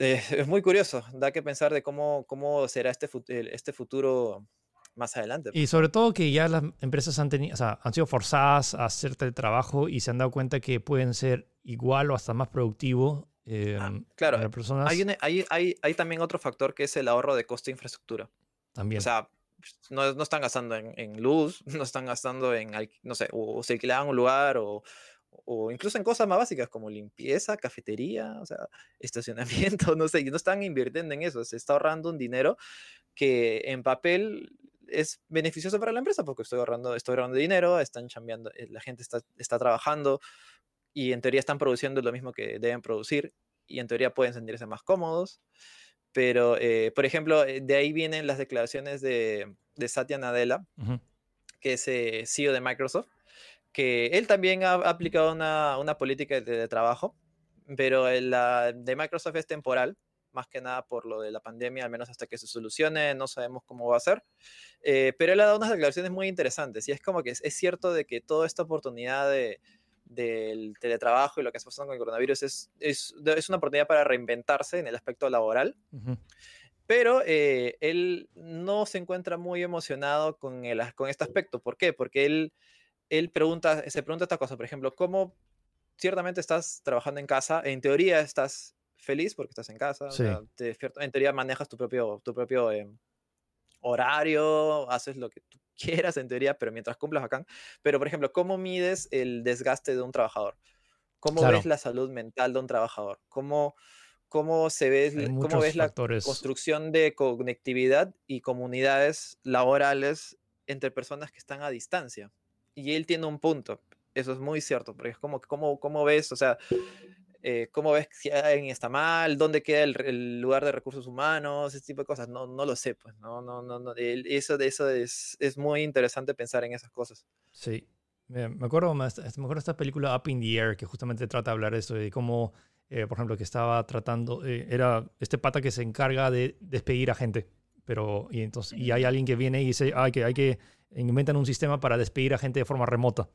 eh, es muy curioso, da que pensar de cómo, cómo será este, este futuro más adelante. Y sobre todo que ya las empresas han, tenido, o sea, han sido forzadas a hacer teletrabajo y se han dado cuenta que pueden ser igual o hasta más productivos Ah, em, claro, hay, hay, hay, hay, también otro factor que es el ahorro de costo de infraestructura. También. O sea, no, no están gastando en, en, luz, no están gastando en, no sé, o, se alquilan un lugar o, o, incluso en cosas más básicas como limpieza, cafetería, o sea, estacionamiento, no sé, no están invirtiendo en eso, se está ahorrando un dinero que en papel es beneficioso para la empresa porque estoy ahorrando, estoy ahorrando dinero, están cambiando, eh, la gente está, está trabajando, y en teoría están produciendo lo mismo que deben producir y en teoría pueden sentirse más cómodos. Pero, eh, por ejemplo, eh, de ahí vienen las declaraciones de, de Satya Nadella, que es eh, CEO de Microsoft, que él también ha, aplicado una, una, política de, trabajo, pero la de Microsoft es temporal, más que nada por lo de la pandemia, al menos hasta que se solucione, no sabemos cómo va a ser. pero él ha dado unas declaraciones muy interesantes y es como que es, es cierto de que toda esta oportunidad de, del teletrabajo y lo que está pasando con el coronavirus es, es, es una oportunidad para reinventarse en el aspecto laboral. Pero eh, él no se encuentra muy emocionado con, el, con este aspecto. ¿Por qué? Porque él, él pregunta, se pregunta esta cosa, por ejemplo, ¿cómo ciertamente estás trabajando en casa? En teoría estás feliz porque estás en casa. en teoría manejas tu propio, tu propio em, horario, haces lo que tú quieras en teoría, pero mientras cumplas acá. Pero, por ejemplo, ¿cómo mides el desgaste de un trabajador? ¿Cómo ves la salud mental de un trabajador? ¿Cómo, cómo se ve, cómo ves la construcción de conectividad y comunidades laborales entre personas que están a distancia? Y él tiene un punto, eso es muy cierto, porque es como, ¿cómo, cómo ves? O sea, eh, cómo ves si alguien está mal, dónde queda el, lugar de recursos humanos, ese tipo de cosas. No, no lo sé, pues, no, no, no, no. eso, eso es, es muy interesante pensar en esas cosas. Sí, me acuerdo, me acuerdo esta película Up in the Air, que justamente trata de hablar de eso, de cómo, eh, por ejemplo, que estaba tratando, eh, era este pata que se encarga de despedir a gente, pero, y entonces, y hay alguien que viene y dice, hay que, hay que, inventan un sistema para despedir a gente de forma remota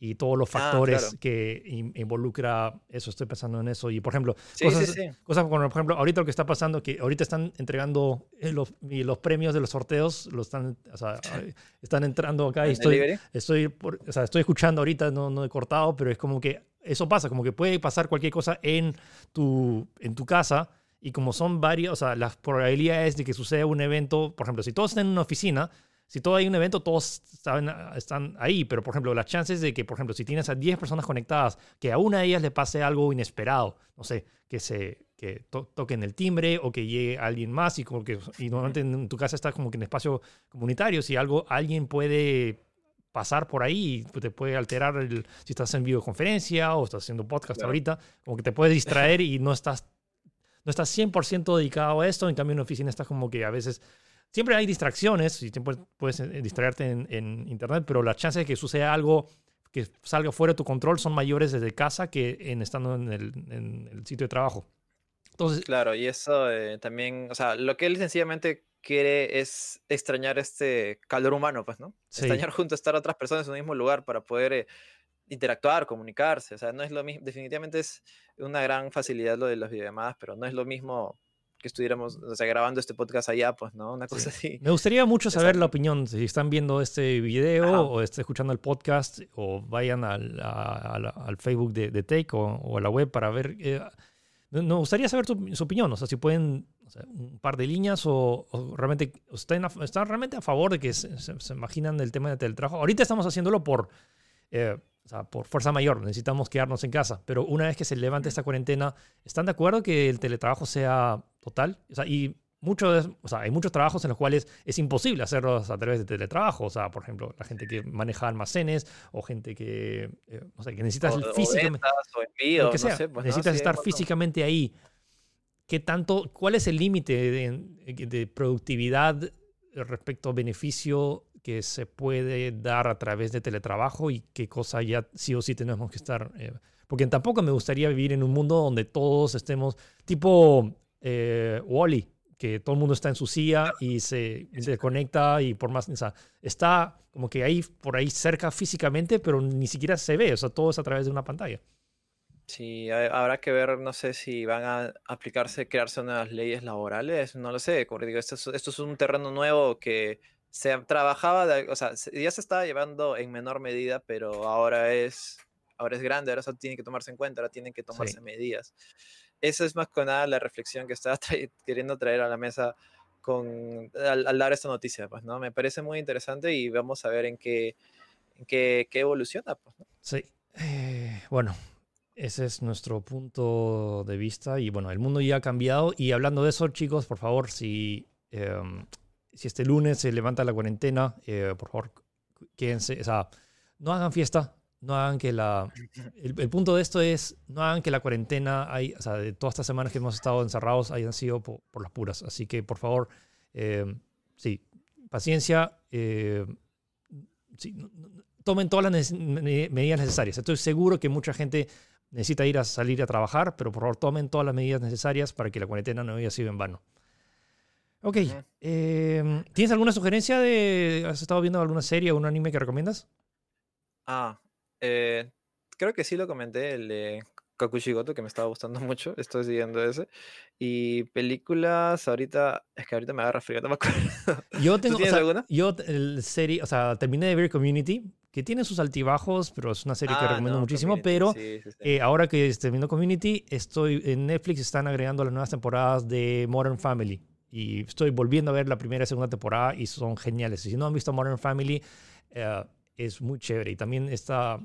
y todos los ah, factores que involucra eso. Estoy pensando en eso. Y por ejemplo, cosas, cosas como, por ejemplo, ahorita lo que está pasando, que ahorita están entregando eh, los, los premios de los sorteos, los están, o sea, están entrando acá y estoy, estoy, o sea, estoy escuchando ahorita, no, no he cortado, pero es como que eso pasa, como que puede pasar cualquier cosa en tu, en tu casa. Y como son varias, o sea, las probabilidades de que suceda un evento, por ejemplo, si todos están en una oficina, si todo hay un evento, todos saben, están ahí, pero por ejemplo, las chances de que, por ejemplo, si tienes a 10 personas conectadas, que a una de ellas le pase algo inesperado, no sé, que se que toquen el timbre o que llegue alguien más y como que y normalmente en tu casa estás como que en espacio comunitario, si algo alguien puede pasar por ahí y te puede alterar el, si estás en videoconferencia o estás haciendo podcast ahorita, como que te puedes distraer y no estás no estás 100% dedicado a esto, en cambio en oficina estás como que a veces Siempre hay distracciones y siempre puedes eh, distraerte en, Internet, pero las chances de que suceda algo que salga fuera de tu control son mayores desde casa que en estando en el, sitio de trabajo. Entonces, claro, y eso eh, también, o sea, lo que él sencillamente quiere es extrañar este calor humano, pues, ¿no? Extrañar junto a estar otras personas en un mismo lugar para poder eh, interactuar, comunicarse. O sea, no es lo mismo, definitivamente es una gran facilidad lo de las videollamadas, pero no es lo mismo que estuviéramos, o sea, grabando este podcast allá, pues, ¿no? Una cosa así. Me gustaría mucho saber la opinión, si están viendo este video o están escuchando el podcast o vayan al, al Facebook de, de Take o, a la web para ver. Eh, nos gustaría saber su, opinión, o sea, si pueden un par de líneas o, realmente están, están, realmente a favor de que se, imaginan el tema del teletrabajo. Ahorita estamos haciéndolo por, eh, por fuerza mayor, necesitamos quedarnos en casa, pero una vez que se levante esta cuarentena, ¿están de acuerdo que el teletrabajo sea total? O sea, y muchos, o sea, hay muchos trabajos en los cuales es imposible hacerlos a través de teletrabajo. O sea, por ejemplo, la gente que maneja almacenes o gente que, eh, o sea, que necesitas físicamente. O que sea, pues, necesitas estar físicamente ahí. ¿Qué tanto, ¿Cuál es el límite de, productividad respecto a beneficio que se puede dar a través de teletrabajo y qué cosa ya sí o sí tenemos que estar? Eh, porque tampoco me gustaría vivir en un mundo donde todos estemos tipo eh, Wally, que todo el mundo está en su silla y se, conecta y por más, o sea, está como que ahí, por ahí cerca físicamente, pero ni siquiera se ve, o sea, todo es a través de una pantalla. Sí, habrá que ver, no sé si van a aplicarse, crearse nuevas leyes laborales, no lo sé, como digo, esto es, esto es un terreno nuevo que se trabajaba, o sea, ya se estaba llevando en menor medida, pero ahora es, ahora es grande, ahora eso tiene que tomarse en cuenta, ahora tienen que tomarse medidas. Esa es más que nada la reflexión que estaba queriendo traer a la mesa con, al, dar esta noticia, pues, ¿no? Me parece muy interesante y vamos a ver en qué, en qué, qué evoluciona, pues, ¿no? Sí. Eh, bueno, ese es nuestro punto de vista y bueno, el mundo ya ha cambiado y hablando de eso, chicos, por favor, si, em, si este lunes se levanta la cuarentena, eh, por favor, quédense, o sea, no hagan fiesta, no hagan que la... El, punto de esto es, no hagan que la cuarentena, hay, o sea, de todas estas semanas que hemos estado encerrados, hayan sido por, las puras. Así que, por favor, em, sí, paciencia. Em, sí, tomen todas las medidas necesarias. Estoy seguro que mucha gente necesita ir a salir a trabajar, pero por favor tomen todas las medidas necesarias para que la cuarentena no haya sido en vano. Ok. Em, ¿Tienes alguna sugerencia de... ¿Has estado viendo alguna serie o un anime que recomiendas? Ah, eh, creo que sí lo comenté, el de Kakushigoto, que me estaba gustando mucho. Estoy siguiendo ese. Y películas, ahorita, es que ahorita me agarra frío, no me acuerdo. Yo tengo, ¿Tienes alguna? Yo, el serie, o sea, terminé de ver Community, que tiene sus altibajos, pero es una serie que ah, recomiendo muchísimo. Pero eh, ahora que terminó Community, estoy en Netflix, están agregando las nuevas temporadas de Modern Family. Y estoy volviendo a ver la primera y segunda temporada y son geniales. Si no han visto Modern Family, eh, es muy chévere. Y también está,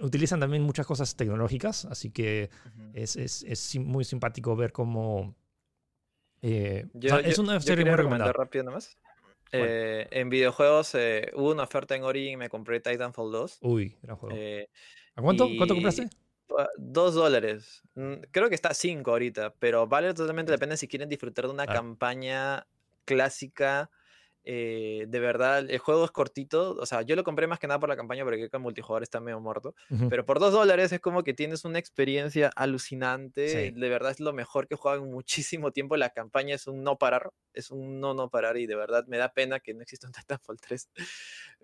utilizan también muchas cosas tecnológicas, así que es, es, es, muy simpático ver cómo... Eh, es una serie muy recomendada. rápido nomás. Eh, en videojuegos eh, hubo una oferta en Origin y me compré Titanfall 2. Uy, gran juego. ¿A cuánto? ¿Cuánto compraste? Dos dólares. Mm, creo que está cinco ahorita, pero vale totalmente la pena si quieren disfrutar de una ah. campaña clásica eh, de verdad, el juego es cortito. O sea, yo lo compré más que nada por la campaña porque el multijugador está medio muerto. Pero por dos dólares es como que tienes una experiencia alucinante. De verdad es lo mejor que he jugado en muchísimo tiempo. La campaña es un no parar. Es un no no parar. Y de verdad me da pena que no exista un Titanfall 3.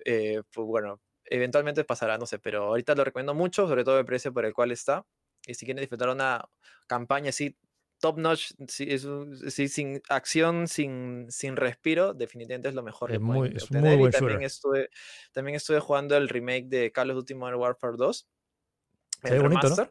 Eh, pues bueno, eventualmente pasará, no sé. Pero ahorita lo recomiendo mucho, sobre todo el precio por el cual está. Y si quieren disfrutar una campaña así top notch, sin acción, sin, sin respiro, definitivamente es lo mejor. Es muy, es muy buen también estuve, también estuve jugando el remake de Call of Duty Modern Warfare 2. El bonito,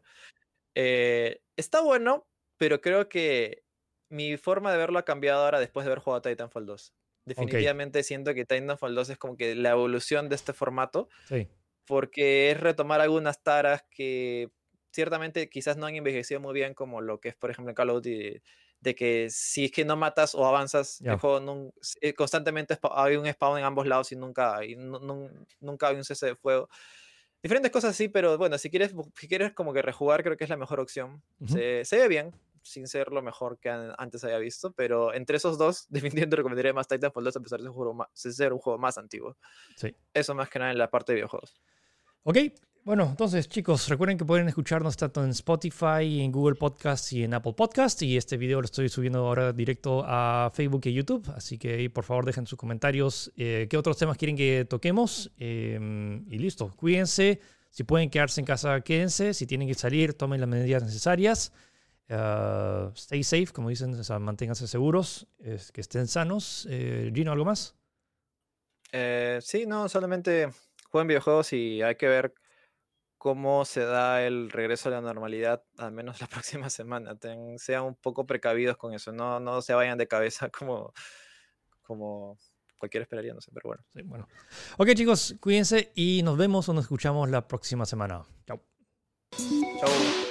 eh, está bueno, pero creo que mi forma de verlo ha cambiado ahora después de haber jugado Titanfall 2. Definitivamente siento que Titanfall 2 es como que la evolución de este formato. Sí. Porque es retomar algunas taras que ciertamente quizás no han envejecido muy bien como lo que es, por ejemplo, en Call of Duty, de que si es que no matas o avanzas, el juego eh, constantemente hay un spawn en ambos lados y nunca hay, nunca hay un cese de fuego. Diferentes cosas así, pero bueno, si quieres, si quieres como que rejugar, creo que es la mejor opción. se, se, ve bien, sin ser lo mejor que antes había visto, pero entre esos dos, definitivamente recomendaría más Titanfall 2 a pesar de ser un juego más, ser un juego más antiguo. Sí. Eso más que nada en la parte de videojuegos. Ok, bueno, entonces chicos, recuerden que pueden escucharnos tanto en Spotify, en Google Podcast y en Apple Podcast. Y este video lo estoy subiendo ahora directo a Facebook y YouTube. Así que por favor dejen sus comentarios eh, qué otros temas quieren que toquemos. Em, y listo, cuídense. Si pueden quedarse en casa, quédense. Si tienen que salir, tomen las medidas necesarias. Uh, stay safe, como dicen, manténganse seguros, es, que estén sanos. Eh, Gino, ¿algo más? Eh, sí, no, solamente jueguen videojuegos y hay que ver cómo se da el regreso a la normalidad, al menos la próxima semana. sean un poco precavidos con eso, no, no se vayan de cabeza como, como cualquiera esperaría, no sé, pero bueno. Sí, bueno. Ok, chicos, cuídense y nos vemos o nos escuchamos la próxima semana. Chao. Chao.